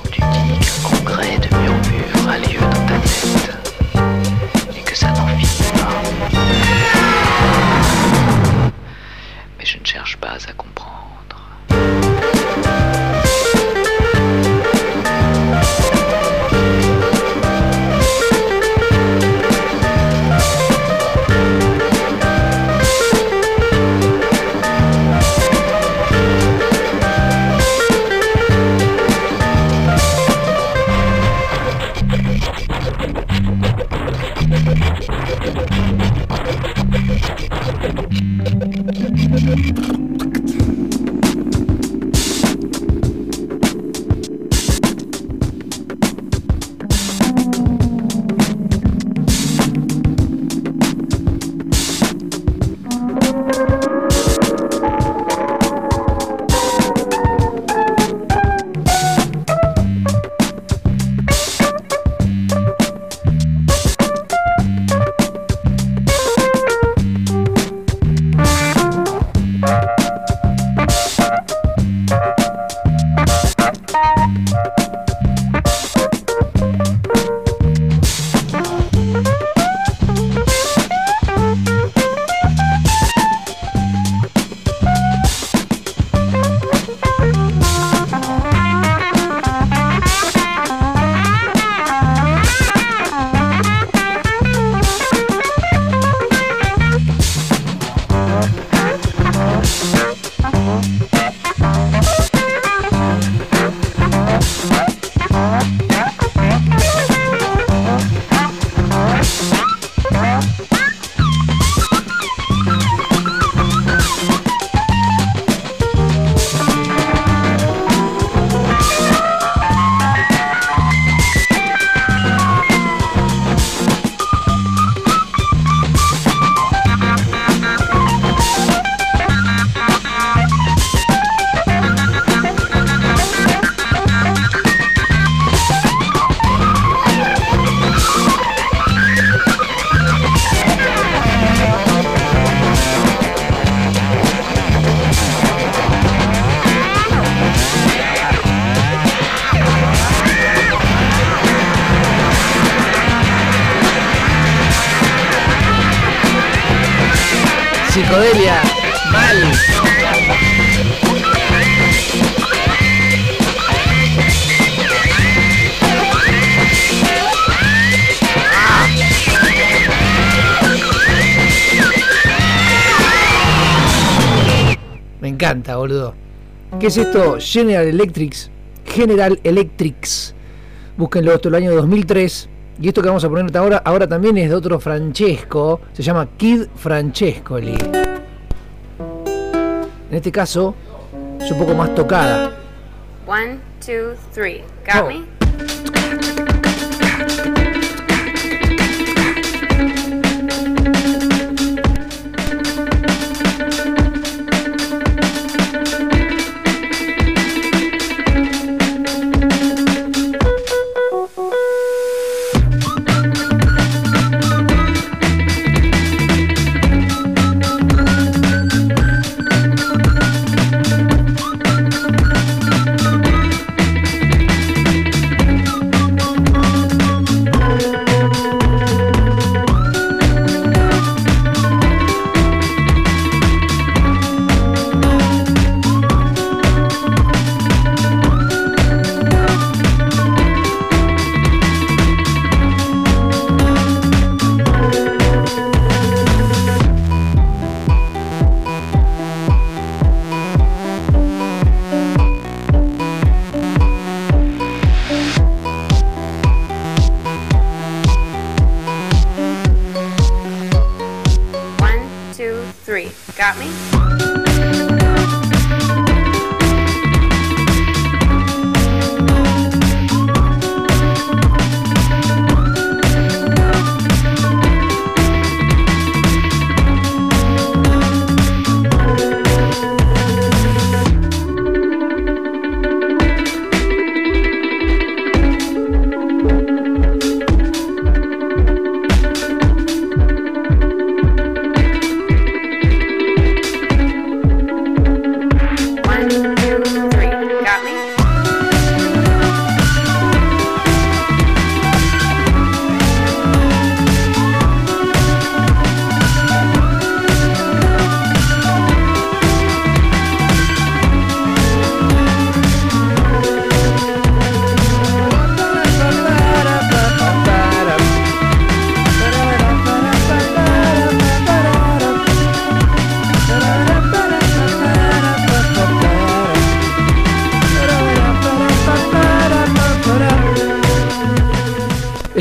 Boludo. ¿Qué es esto? General Electrics. General Electrics. Búsquenlo, esto es el año 2003. Y esto que vamos a poner ahora, ahora también es de otro Francesco. Se llama Kid Francescoli. En este caso, es un poco más tocada.
One, two, three. Got
Oh.
me?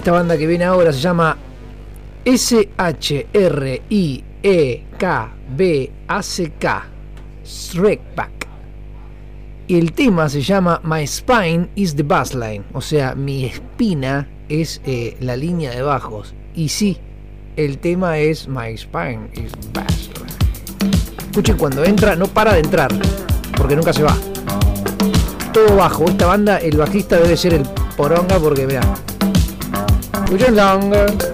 Esta banda que viene ahora se llama S-H-R-I-E-K-B-A-C-K. Shrekback. Y el tema se llama My Spine is the Bass Line. O sea, mi espina es eh, la línea de bajos. Y sí, el tema es My Spine is Bass Line. Escuchen cuando entra, no para de entrar, porque nunca se va. Todo bajo. Esta banda, el bajista debe ser el poronga, porque mirá. Escuchen longer.
No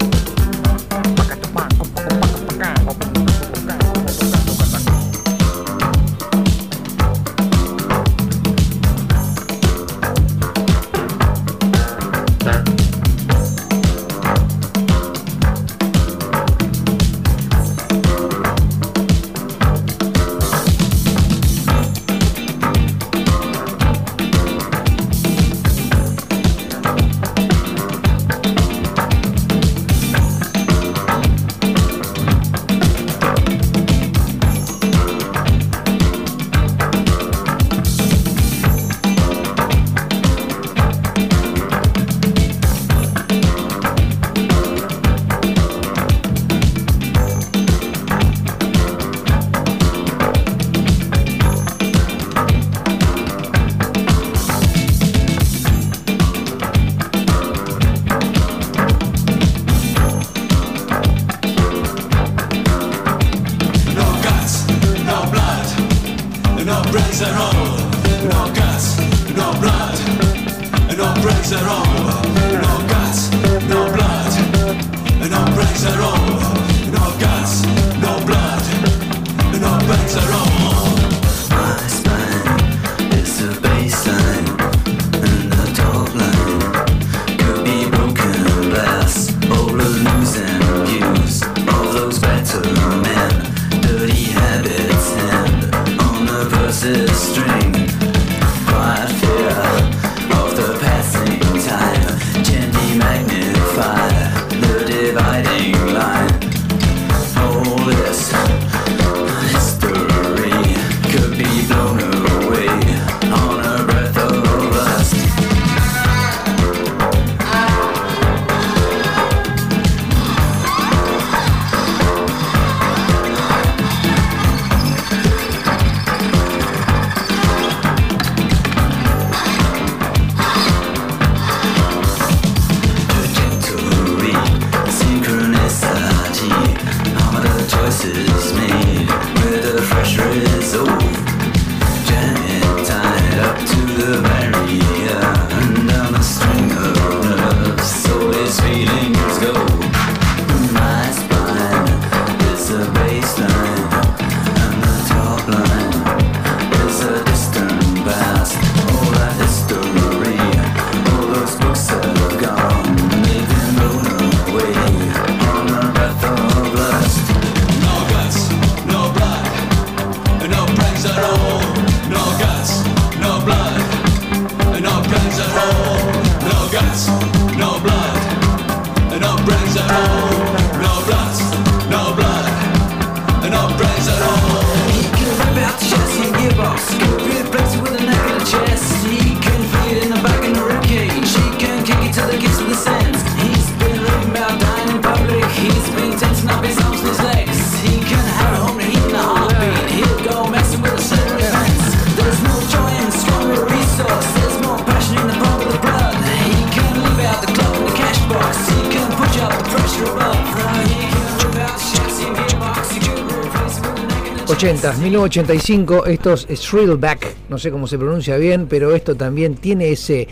1985, estos Thrillback, no sé cómo se pronuncia bien, pero esto también tiene ese...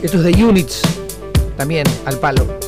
Esto es de Units, también al palo.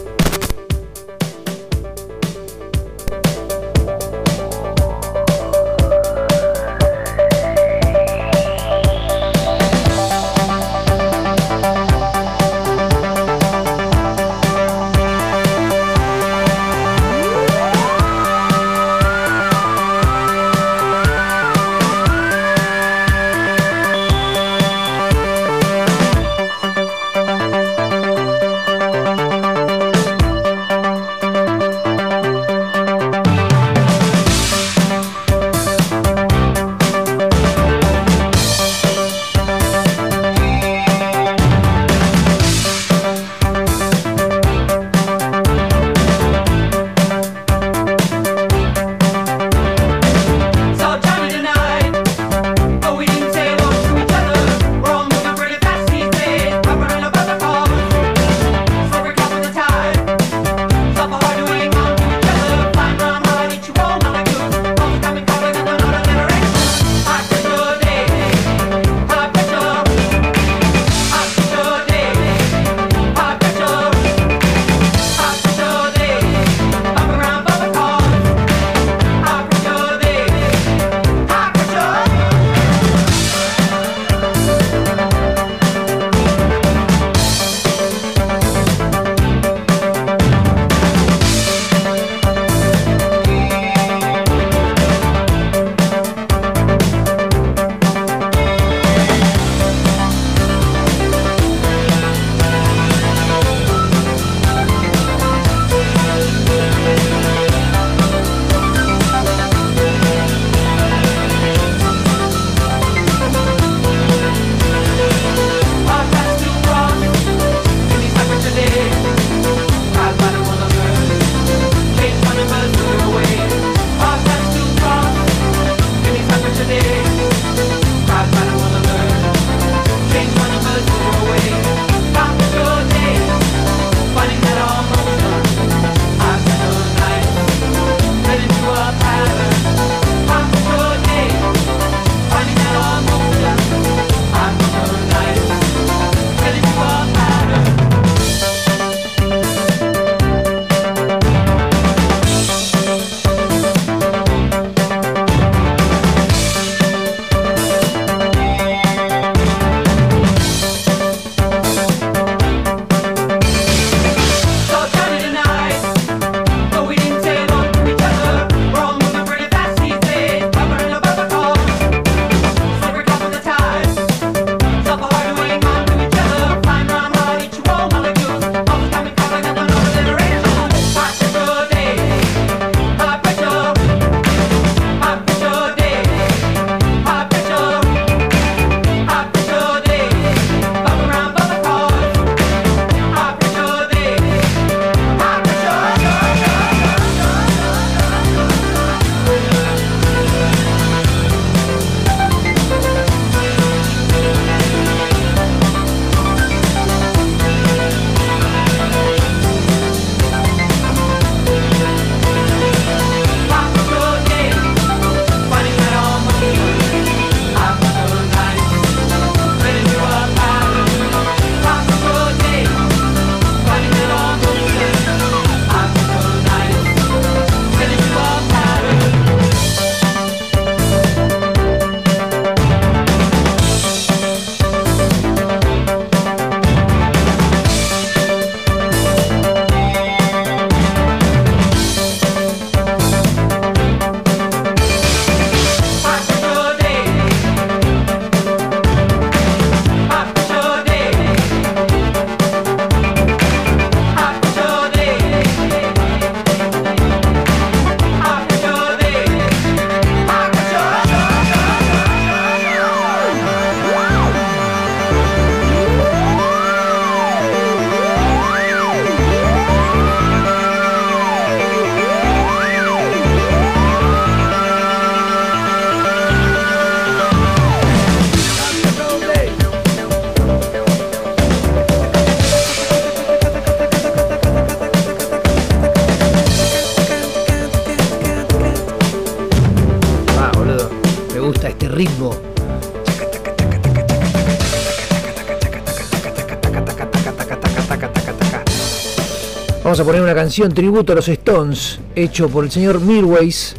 A poner una canción tributo a los Stones, hecho por el señor Mirwais,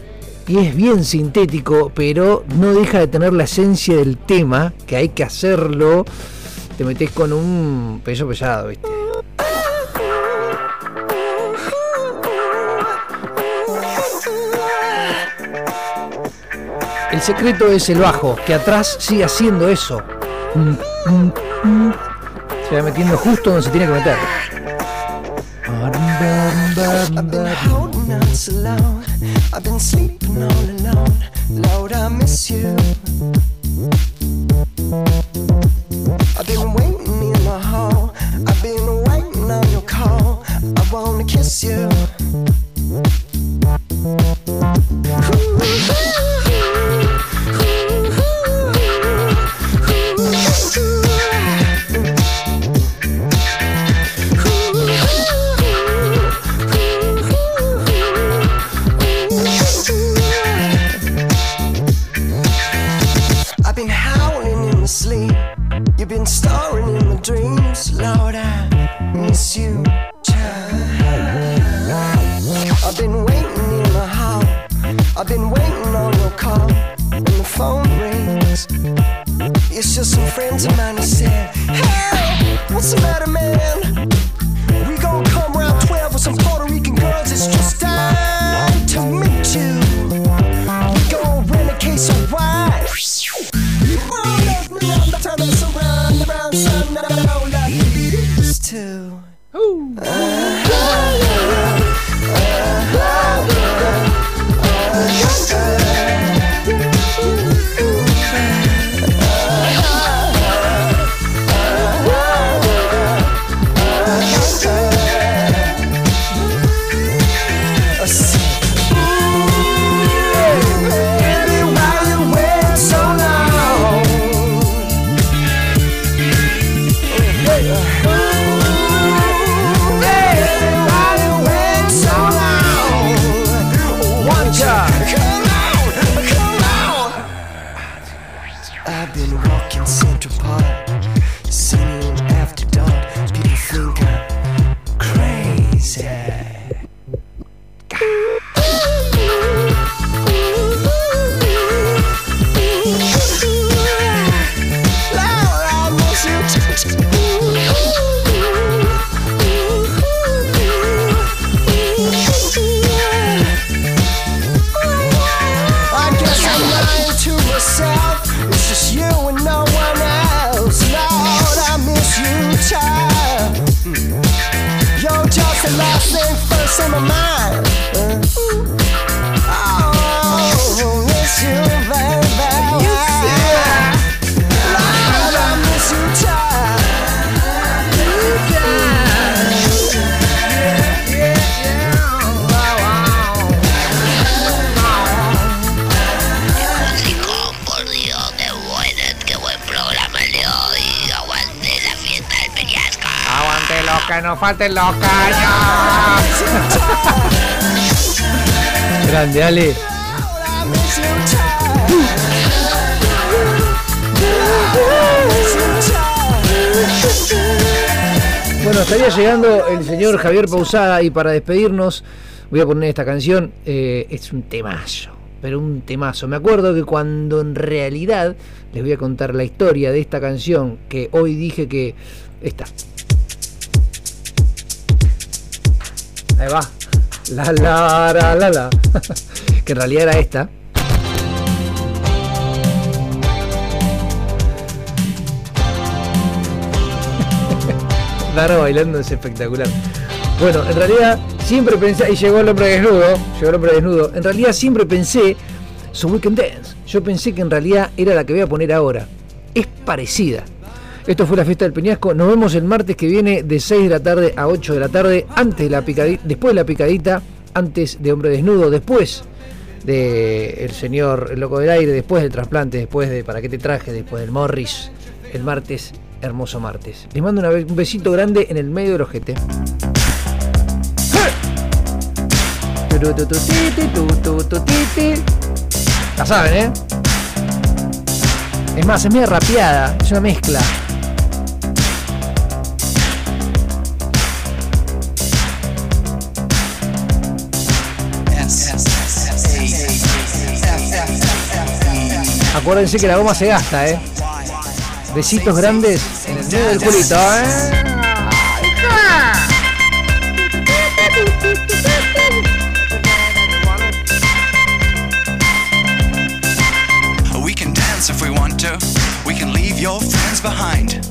y es bien sintético, pero no deja de tener la esencia del tema, que hay que hacerlo. Te metes con un peso pesado. El secreto es el bajo, que atrás sigue haciendo eso. Mm, mm, mm. Se va metiendo justo donde se tiene que meter.
Holding on so long. I've been sleeping all
falten los caños. (laughs) Grande, Ale. Bueno, estaría llegando el señor Javier Pausada y para despedirnos voy a poner esta canción. eh, es un temazo, pero un temazo. Me acuerdo que cuando en realidad les voy a contar la historia de esta canción que hoy dije que esta. Ahí va. La la la la la. (laughs) que en realidad era esta. (laughs) Daro bailando es espectacular. Bueno, en realidad siempre pensé, y llegó el hombre desnudo, llegó el hombre desnudo, en realidad siempre pensé, su Weekend Dance, yo pensé que en realidad era la que voy a poner ahora. Es parecida. Esto fue la fiesta del Peñasco, nos vemos el martes que viene de 6 de la tarde a 8 de la tarde, antes de la picadita, después de la picadita, antes de Hombre Desnudo, después de El Señor el Loco del Aire, después del trasplante, después de Para qué te traje, después del Morris, el martes, hermoso martes. Les mando una be- un besito grande en el medio del ojete. La saben, ¿eh? Es más, es media rapeada, es una mezcla. Acuérdense que la goma se gasta, ¿eh? Besitos grandes en el medio del culito, ¿eh?
We can dance if we want to. We can leave your friends behind.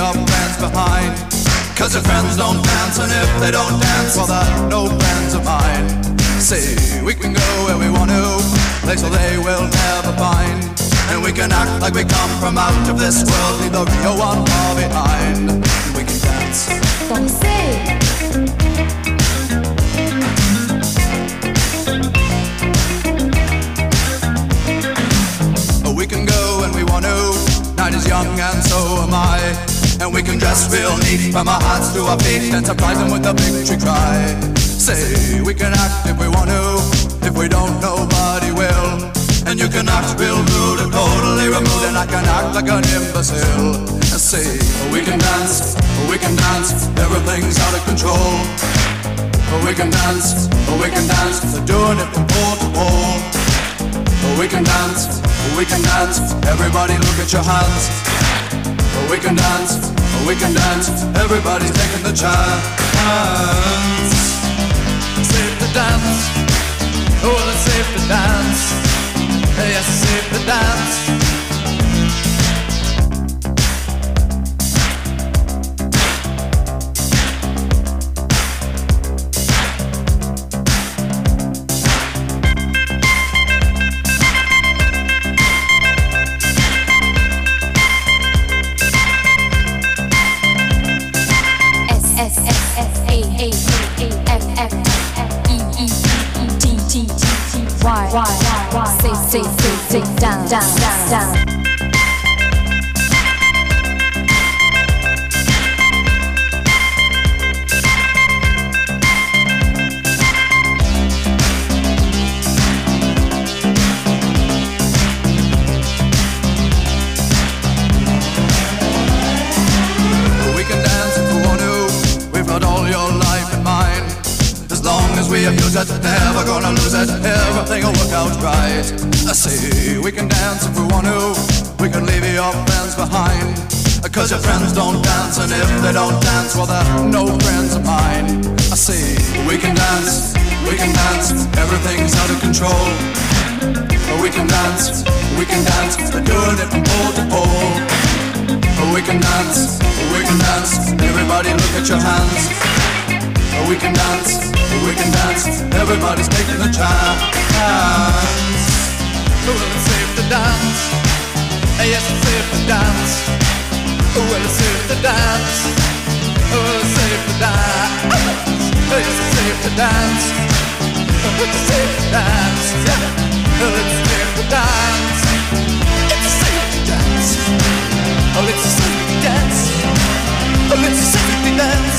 Your friends behind. Cause your friends don't dance, and if they don't dance, well, they're no friends of mine. See, we can go where we want to, place where they will never find. And we can act like we come from out of this world, leave the real one far behind. We can dance. Oh, we can go when we want to. Night is young and so am I. And we can dress real neat from our hearts to our feet and surprise them with a victory cry. Say we can act if we want to. If we don't, nobody will. And you can act real rude and totally removed, and I can act like an imbecile. And say we can dance, we can dance. Everything's out of control. We can dance, we can dance. They're doing it from pole to pole. We can dance, we can dance. Everybody look at your hands. We can dance, we can dance. Everybody's taking the chance. Safe to dance. Oh, it's safe to dance. Yes, safe to dance.
Why? Why? Sit, sit, sit, sit down, down, down.
Abuse it, never gonna lose it. Everything will work out right. I say we can dance if we want to. We can leave your friends behind. Cause your friends don't dance, and if they don't dance, well, they're no friends of mine. I say we can dance, we can dance. Everything's out of control. We can dance, we can dance. They're doing it from pole to pole. We can dance, we can dance. Everybody look at your hands. We can dance, we can dance, everybody's taking a chance. Well, it's safe to dance. Yes, it's safe to dance. Well, it's safe to dance. Well, it's safe to dance. Yes, it's safe to dance. It's safe to dance. Well, it's safe to dance. It's safe dance. Oh, let's to dance. Oh, let's to dance.